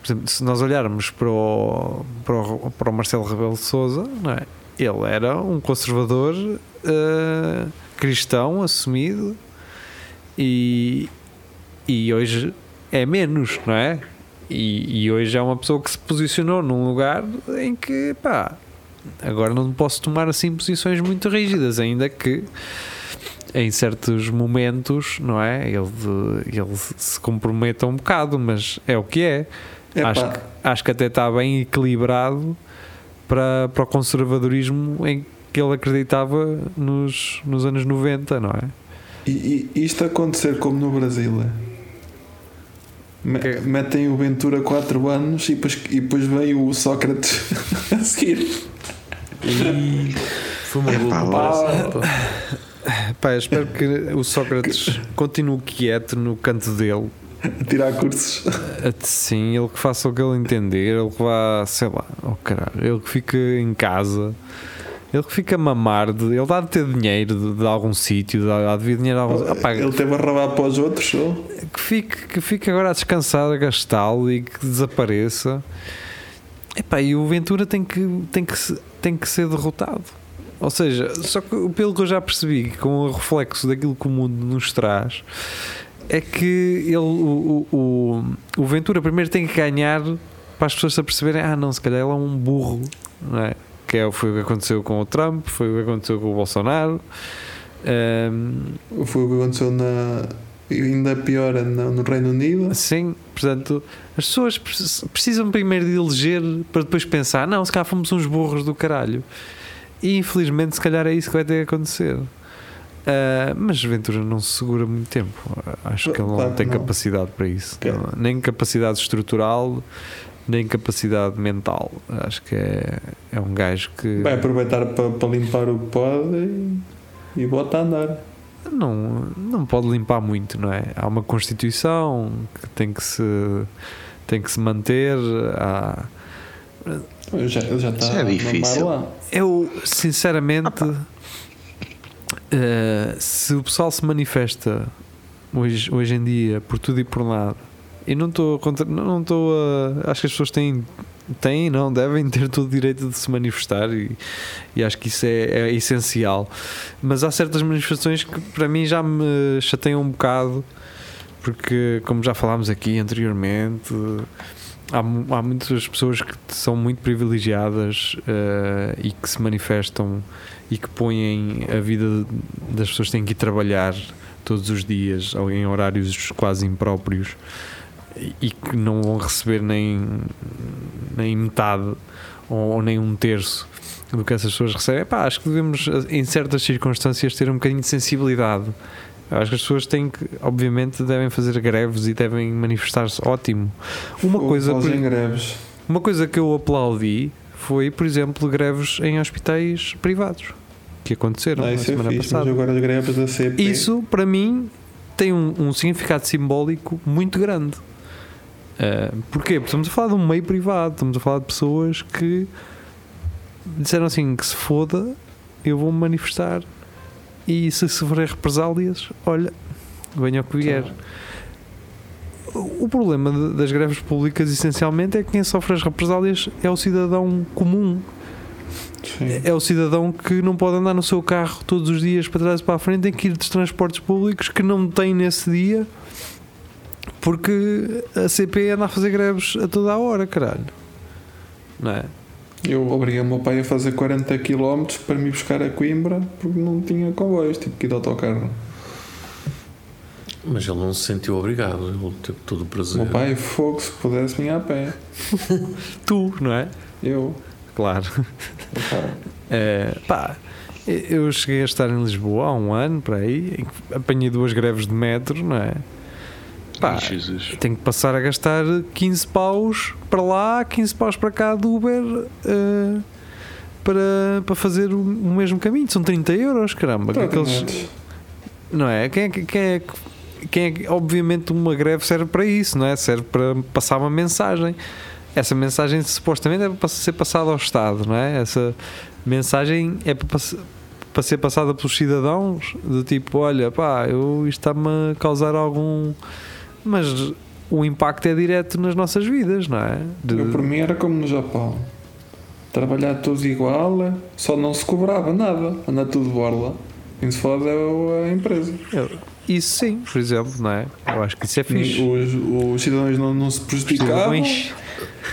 Por exemplo, se nós olharmos para o, para o, para o Marcelo Rebelo de Souza, não é? Ele era um conservador eh, cristão assumido e, e hoje é menos, não é? E, e hoje é uma pessoa que se posicionou num lugar em que, pá, agora não posso tomar assim posições muito rígidas, ainda que em certos momentos, não é? Ele, ele se comprometa um bocado, mas é o que é. Epá, Acho que, acho que até está bem equilibrado para, para o conservadorismo em que ele acreditava nos, nos anos 90, não é? E, e isto acontecer como no Brasil é? Metem o Ventura 4 anos e depois, e depois vem o Sócrates a seguir. E foi uma boa Epá, comparação. pá. Espero que o Sócrates continue quieto no canto dele. a tirar cursos. Sim, ele que faça o que ele entender, ele que vá, sei lá, oh caralho, ele que fica em casa, ele que fica a mamar, de, ele dá de ter dinheiro de, de algum sítio, dá, dá de vir dinheiro de algum Opá, Ele teve a roubar para os outros. só. que, fique, que fique agora a descansar, a gastá-lo e que desapareça. Epá, e o Ventura tem que, tem, que, se- tem que ser derrotado. Ou seja, só que pelo que eu já percebi, com o reflexo daquilo que o mundo nos traz, é que ele, o, o, o, Ventura primeiro tem que ganhar para as pessoas se aperceberem: ah, não, se calhar ele é um burro, não é? Que é, foi o que aconteceu com o Trump, foi o que aconteceu com o Bolsonaro. Ahm, Foi o que aconteceu na. Ainda pior na- no Reino Unido. Sim, portanto, as pessoas precis- precisam primeiro de eleger para depois pensar: não, se calhar fomos uns burros do caralho. E infelizmente, se calhar é isso que vai ter que acontecer. Ah, mas Ventura não se segura muito tempo. Acho que ele não Claro que tem não. capacidade para isso. Ok. Não- nem capacidade estrutural, nem capacidade mental. Acho que é, é um gajo que Vai aproveitar para, para limpar o que pode e, e bota a andar. Não, não pode limpar muito, não é? Há uma Constituição que tem que se, tem que se manter. Há, Ele já, ele já está Isso é difícil. Eu, sinceramente, eh, se o pessoal se manifesta hoje, hoje em dia por tudo e por nada, e não estou contra, não estou a. Acho que as pessoas têm, têm, não, devem ter todo o direito de se manifestar e, e acho que isso é, é essencial. Mas há certas manifestações que para mim já me chateiam um bocado, porque, como já falámos aqui anteriormente. há, há muitas pessoas que são muito privilegiadas eh, e que se manifestam e que põem a vida das pessoas que têm que ir trabalhar todos os dias ou em horários quase impróprios e- que não vão receber nem, nem metade ou, ou nem um terço do que essas pessoas recebem. Epá, acho que devemos, em certas circunstâncias, ter um bocadinho de sensibilidade. Acho que as pessoas têm que, obviamente, devem fazer greves e devem manifestar-se. Ótimo. Uma coisa, Fazem por- greves. uma coisa que eu aplaudi foi, por exemplo, greves em hospitais privados que aconteceram Ah, na é semana fixe, passada. agora greves da CP. Isso, para mim, tem um, um significado simbólico muito grande. Ah, porquê? Porque estamos a falar de um meio privado, estamos a falar de pessoas que disseram assim: que se foda, eu vou-me manifestar e se sofrer represálias, olha, venha o que vier. O o problema de- das greves públicas, essencialmente, é que quem sofre as represálias é o cidadão comum, Sim. é o cidadão que não pode andar no seu carro todos os dias para trás e para a frente, tem que ir de transportes públicos que não tem nesse dia porque a CP anda a fazer greves a toda a hora, caralho. Não é? Eu obriguei o meu pai a fazer 40 km para me buscar a Coimbra porque não tinha comboios, tive que ir de autocarro. Mas ele não se sentiu obrigado, ele teve todo o O prazer. meu pai, fogo, se pudesse, vinha a pé. Tu, não é? Eu. Claro. É, pá, eu cheguei a estar em Lisboa há um ano, para aí, apanhei duas greves de metro, não é? Pá, Ai, tenho que passar a gastar 15 paus para lá, 15 paus para cá de Uber eh, para, para fazer o, o mesmo caminho. São 30 euros, caramba. que aqueles- não é? Quem é, que- quem é que- quem é obviamente uma greve serve para isso, não é? Serve para passar uma mensagem. Essa mensagem supostamente é para ser passada ao Estado, não é? Essa mensagem é para, para ser passada pelos cidadãos, do tipo, olha, pá, eu, isto está-me a causar algum. Mas o impacto é direto nas nossas vidas, não é? De- Eu, por mim, era como no Japão. Trabalhar todos igual, só não se cobrava nada. Anda tudo borla. Quem se fode é a empresa. Isso sim, por exemplo, não é? Eu acho que isso é fixe. Os, os cidadãos não, não se prejudicavam. Cidadãos.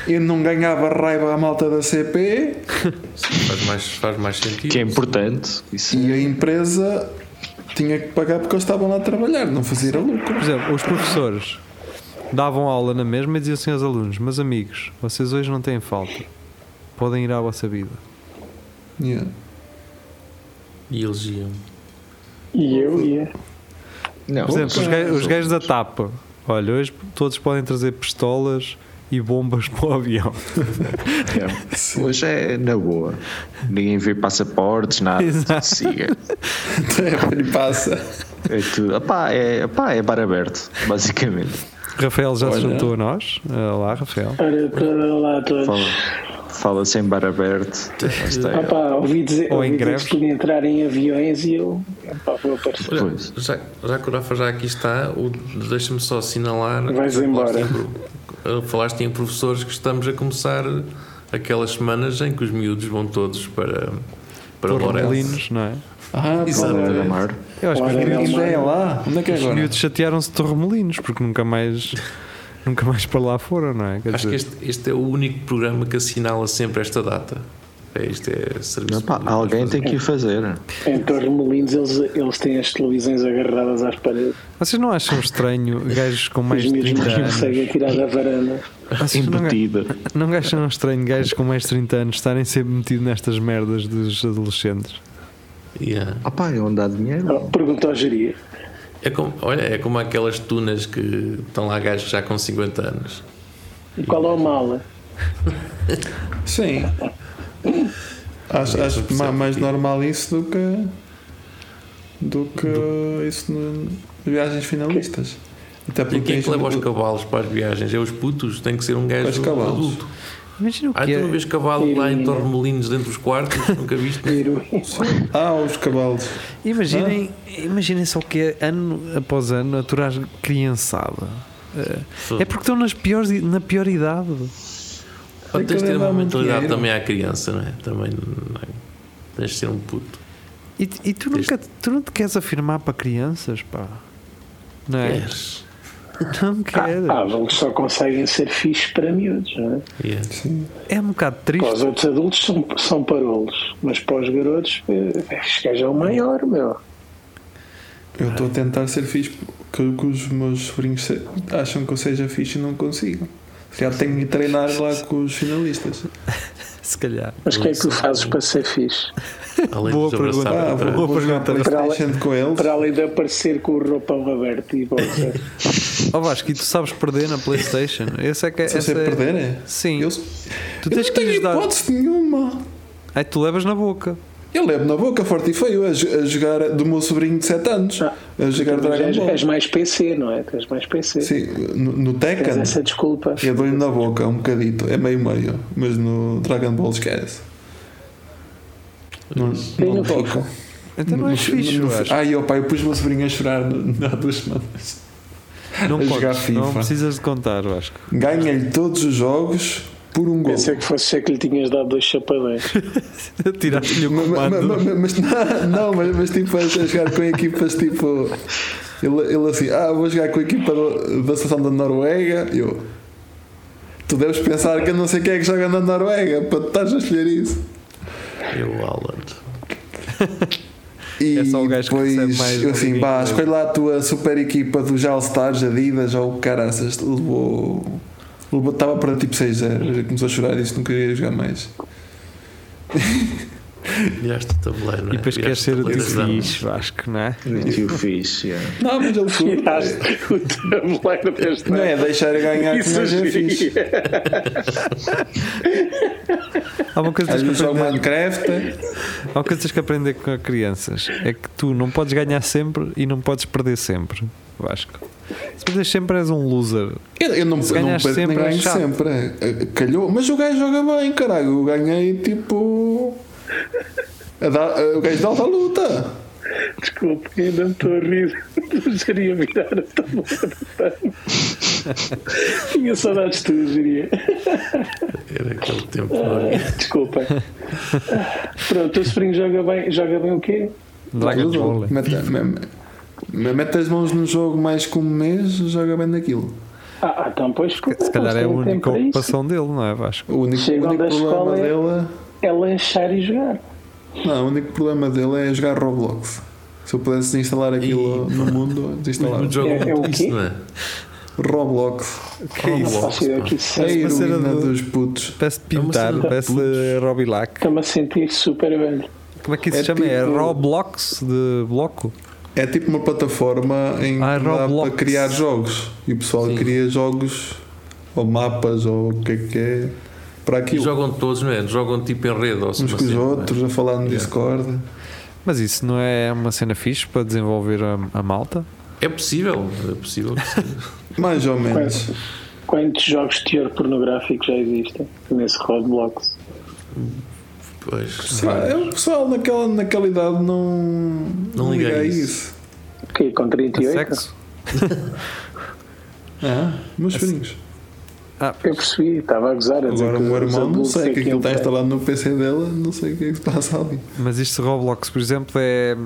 Eu não ganhava raiva à malta da CP Faz mais, faz mais sentido. Que é importante. Isso e a empresa tinha que pagar porque eles estavam lá a trabalhar, não fazia lucro. Por exemplo, os professores davam aula na mesma e diziam assim aos alunos: Meus amigos, vocês hoje não têm falta, podem ir à vossa vida. Yeah. E eles iam. E eu ia. Não, Por exemplo, os, os gajos da tapa: Olha, hoje todos podem trazer pistolas e bombas para o avião. é. hoje é na boa. Ninguém vê passaportes, nada. Exato. Siga. É, lhe passa. É tudo. Epá, é, epá, é bar aberto, basicamente. Rafael já se Olha. juntou a nós. Olá, Rafael. Ora, para lá a todos. Fala, fala sem bar aberto. Ah, pá, ouvi dizer, Ou em ouvi dizer greves. que podia entrar em aviões e eu pá, vou aparecer. Pois. já, já que o Rafa já aqui está, o- deixa-me só assinalar. Vais já embora. Em, falaste em professores que estamos a começar aquelas semanas em que os miúdos vão todos para, para. Torremolinos, não é? Ah, Mar. Eu acho que os miúdos, é lá. Onde é que é os agora? miúdos chatearam-se de torremolinos porque nunca mais, nunca mais para lá foram, não é? Quer Acho que dizer, este, este é o único programa que assinala sempre esta data. É, isto é serviço. Alguém tem que o fazer. Em Torremolinos eles, eles têm as televisões agarradas às paredes. Vocês não acham estranho gajos com mais de miúdos 30 não anos? conseguem tirar da varanda. Vocês não, Embutida. não acham estranho gajos com mais de 30 anos estarem sempre metidos nestas merdas dos adolescentes? Yeah. Ah pá, é onde dá dinheiro. Oh, Pergunta ao geria. É como, olha, é como aquelas tunas que estão lá gajos já com 50 anos. E qual é o mal? Sim. Acho, acho mais normal isso do que. do que isso no- nas viagens finalistas. Até E porque quem é que leva os cavalos para as viagens? É os putos? Tem que ser um gajo cavalos. adulto. Imagina o Ah, que tu não é. vês cavalo lá em. Torremolinos dentro dos quartos? Nunca viste? Ah, os cavalos. Imaginem, imaginem só o que é ano após ano aturar criançada. É porque estão nas piores, na pior idade. Pá, tens de ter uma mentalidade também à criança, não é? Também não é? tens de ser um puto. E, e tu, nunca, tu não te queres afirmar para crianças, pá. Não é? Queres? Não quero. Ah, eles só conseguem ser fixos para miúdos, não é? Yeah. É um bocado Para triste. os outros adultos são, são parolos, mas para os garotos, eh, este gajo é o maior, meu. Eu estou a tentar ser fixe que, que os meus sobrinhos se- acham que eu seja fixe e não consigo. Já tenho que treinar lá com os finalistas. Se calhar. Mas o que é que tu fazes para ser fixe? Além Boa de os abraçar pergunta. Ah, vou, Boa vou jogar pergunta. Playstation com eles. Para além de aparecer com o roupão aberto e boxer. Ó Vasco, e tu sabes perder na Playstation? Esse é que é. Se eu é- perder, é? Sim. Eu, Tu eu tens não que tenho lhes dar. hipótese nenhuma. Aí tu levas na boca. Eu levo na boca forte e feio a, a jogar do meu sobrinho de 7 anos. Ah, a jogar Dragon és, Ball. és mais PC, não é? Tu és mais PC. Sim, no, no Tens Tekken essa desculpa. eu dou-lhe na boca um bocadito, é meio meio, mas no Dragon Ball esquece. Não, não. Então não és fixe, no- eu acho. Ai, ó pai, eu pus o meu sobrinho a chorar no- há duas semanas. Não a jogar contes, não precisas de contar, Vasco. Ganhei todos os jogos por um gol. Pensei que fosse ser que lhe tinhas dado dois chapadões. Tiraste-lhe o Ma- ma- comando. ma- ma- Mas, não, não, mas, mas tipo a a jogar com equipas tipo. Ele, ele assim, ah, vou jogar com a equipa do- da seleção da Noruega. Eu. Tu deves pensar que eu não sei quem é que joga na Noruega para tu estás a escolher isso. Eu, Alan. E É só o gajo que depois recebe mais eu assim, que vá, ninguém. escolhe lá a tua super equipa dos All Stars, Adidas ou caraças. Levou. Estava para tipo 6-0. Começou a chorar e disse que não queria jogar mais. Viraste o tabuleiro, não é? E depois queres Viraste ser o televisão. fixe, Vasco, não é? Muito eu fiz, yeah. Não, mas ele foi. Tiraste o tabuleiro deste Não é deixar ganhar que Isso mais é fixe. Há uma coisa que Às vezes aprender, Minecraft. há uma coisa que tens que aprender com crianças. É que tu não podes ganhar sempre e não podes perder sempre, Vasco. Se perdes sempre és um loser. Eu, eu não, Se não perco sempre, é ganho chato. sempre. é. Calhou. Mas o gajo joga bem, caralho. Eu ganhei tipo. dar- o gajo dá alta luta. Desculpe, ainda me estou a rir. Seria virar a tabuleiro. Tinha saudades de tu, diria. Era aquele tempo. é? Desculpa. Pronto, o teu sobrinho joga bem, joga bem o quê? Dragon Ball. Mete, me- me- mete as mãos no jogo mais que um mês, joga bem naquilo. Ah, ah, então pois Se calhar é a única isso. ocupação dele, não é, Vasco? O único, o Chegam único da problema escola, é- dele. É lanchar e jogar. Não, o único problema dele é jogar Roblox. Se eu pudesse instalar aquilo no mundo, desinstalava. É- é o isso, quê? não é? Roblox. Que é isso? isso É a heroína do- dos putos. Parece É pintar, parece putos. Robilac. Estou-me a sentir super velho. Como é que isso É se chama? É tipo- Roblox de bloco? É tipo uma plataforma em Ah, que dá para criar jogos. E o pessoal Sim. cria jogos ou mapas ou o que é que é para E aquilo. jogam todos, não é? Jogam tipo em rede ou Uns com os não é? outros a falar no Yeah. Discord. Mas isso não é uma cena fixe para desenvolver a, a malta? É possível, é possível. Mais ou menos. Quantos, quantos jogos de teor pornográfico já existem nesse Roblox? Pois, Pá, é o pessoal naquela, naquela idade não, Não liga a isso. O quê? Com A 38? sexo? Ah, meus filhos. Ah, Eu percebi, estava a gozar. A dizer Agora o irmão não sei é que aquilo está instalado no PC dela, não sei o que é que se passa ali. mas isto de Roblox, por exemplo, é.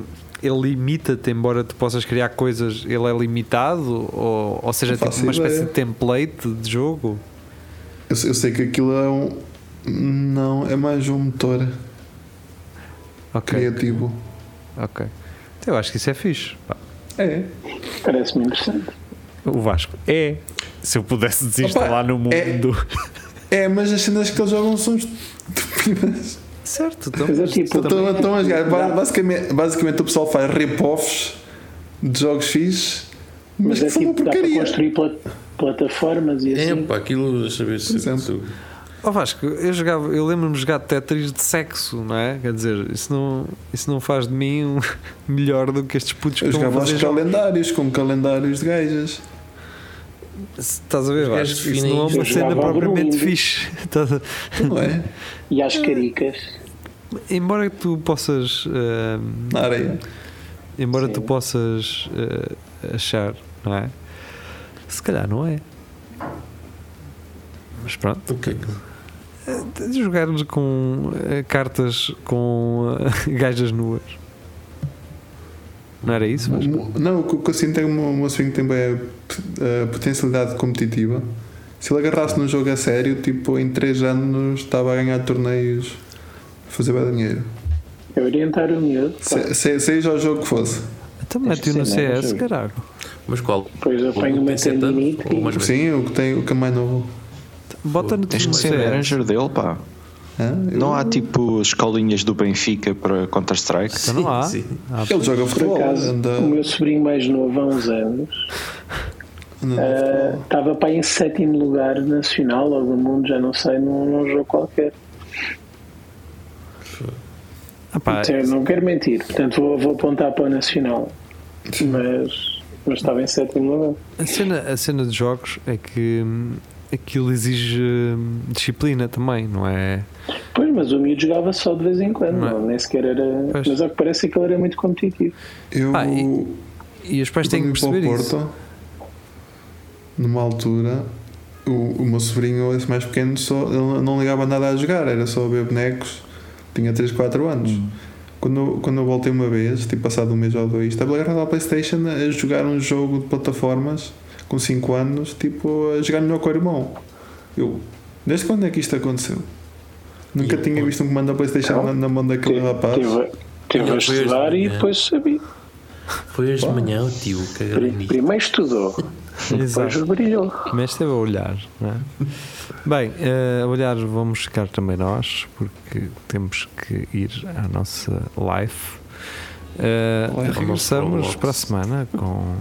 Ele limita-te, embora tu possas criar coisas, ele é limitado? Ou, ou seja, Não tipo faço uma espécie ideia. de template de jogo? Eu, eu sei que aquilo é um. Não, é mais um motor Ok, criativo. ok. Então, eu acho que isso é fixe. pá. É. Parece-me interessante. O Vasco é. Se eu pudesse desinstalar Opa, no mundo. é- É, mas as cenas que eles jogam são estúpidas. Certo, então, Mas é tipo- também- Estão estão a jogar. Basicamente, basicamente o pessoal faz rip-offs de jogos fixes, mas, Mas que é são uma tipo, dá para porcaria. construir plat- plataformas e É, assim. pá, aquilo, deixa eu ver se. Ó Vasco, eu, jogava, eu lembro-me de jogar Tetris de sexo, não é? Quer dizer, isso não, isso não faz de mim um melhor do que estes putos que Eu jogava fazer os jogos. calendários, com calendários de gajas. Estás a ver, Vasco? Isso não é uma cena propriamente fixe. Não é? E às caricas. Embora tu possas. ah, Na areia. embora Sim. tu possas ah, achar, não é? Se calhar não é. Mas pronto. O que é que- de Jogarmos com ah, cartas com ah, gajas nuas. Não era isso? Vasco? Não, o que- eu sinto é que o meu, swing tem bem a, a potencialidade competitiva. Se ele agarrasse num jogo a sério, tipo, em 3 anos estava a ganhar torneios, a fazer bem dinheiro. É orientar o miúdo. Se, seja o jogo que fosse. Então mete-o no? CS, caralho. Mas qual? Depois apanho O uma? Sim, o que, tem, o que é mais novo. Bota no, Tens que ser manager dele, pá. Hã? Eu- Não há tipo escolinhas do Benfica para Counter-Strike? Então não há. Sim. Há- Ele joga por futebol. acaso anda, o meu sobrinho mais novo há uns anos anda no ah, futebol. estava para em sétimo lugar nacional ou do mundo, já não sei, num, num jogo qualquer. Ah, pá, Então, não quero mentir, portanto vou, vou apontar para o nacional. Mas, mas estava em sétimo lugar. a, cena, a cena de jogos é que hum, aquilo exige hum, disciplina também, não é? Pois, mas o miúdo jogava só de vez em quando, Não é? não, nem sequer era. Pois. Mas ao que parece é que ele era muito competitivo. Eu, Ah, e- E os pais têm que perceber o isso. Porto, numa altura, o, o meu sobrinho, esse mais pequeno, só, ele não ligava nada a jogar, era só ver bonecos. Tinha 3, 4 anos. Hum. Quando, eu- quando eu voltei uma vez, tipo passado um mês ou dois, estava agarrado à Playstation a jogar um jogo de plataformas com 5 anos, tipo a jogar melhor com o irmão. Eu, desde quando é que isto aconteceu? Nunca E tinha pô. visto um comando da Playstation na, na mão daquele rapaz. Teve, teve a estudar e hoje, depois sabia. Foi hoje de manhã o tio que Pri-. Primeiro estudou, depois Exato. brilhou. Mas esteve a olhar, não é? Bem, eh, a olhar vamos ficar também nós, porque temos que ir à nossa live. Live. regressamos para a semana com.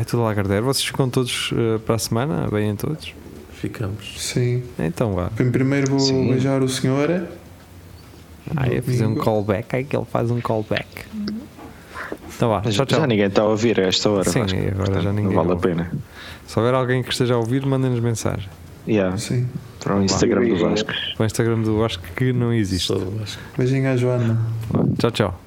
É tudo Lagardère. Vocês ficam todos eh, para a semana? Bem todos? Ficamos. Sim. Então vá. Primeiro vou Sim. beijar o senhor. Ah, é fazer um callback. Aí que ele faz um callback. Então vá, tchau, tchau. Já ninguém está a ouvir a esta hora. Sim, Vasco. agora Portanto, já ninguém Não vale a ouve. pena. Se houver alguém que esteja a ouvir, mandem-nos mensagem. Yeah, Sim. para o Instagram do Vasco. Para o Instagram do Vasco que não existe. Beijinho à Joana. Tchau, tchau.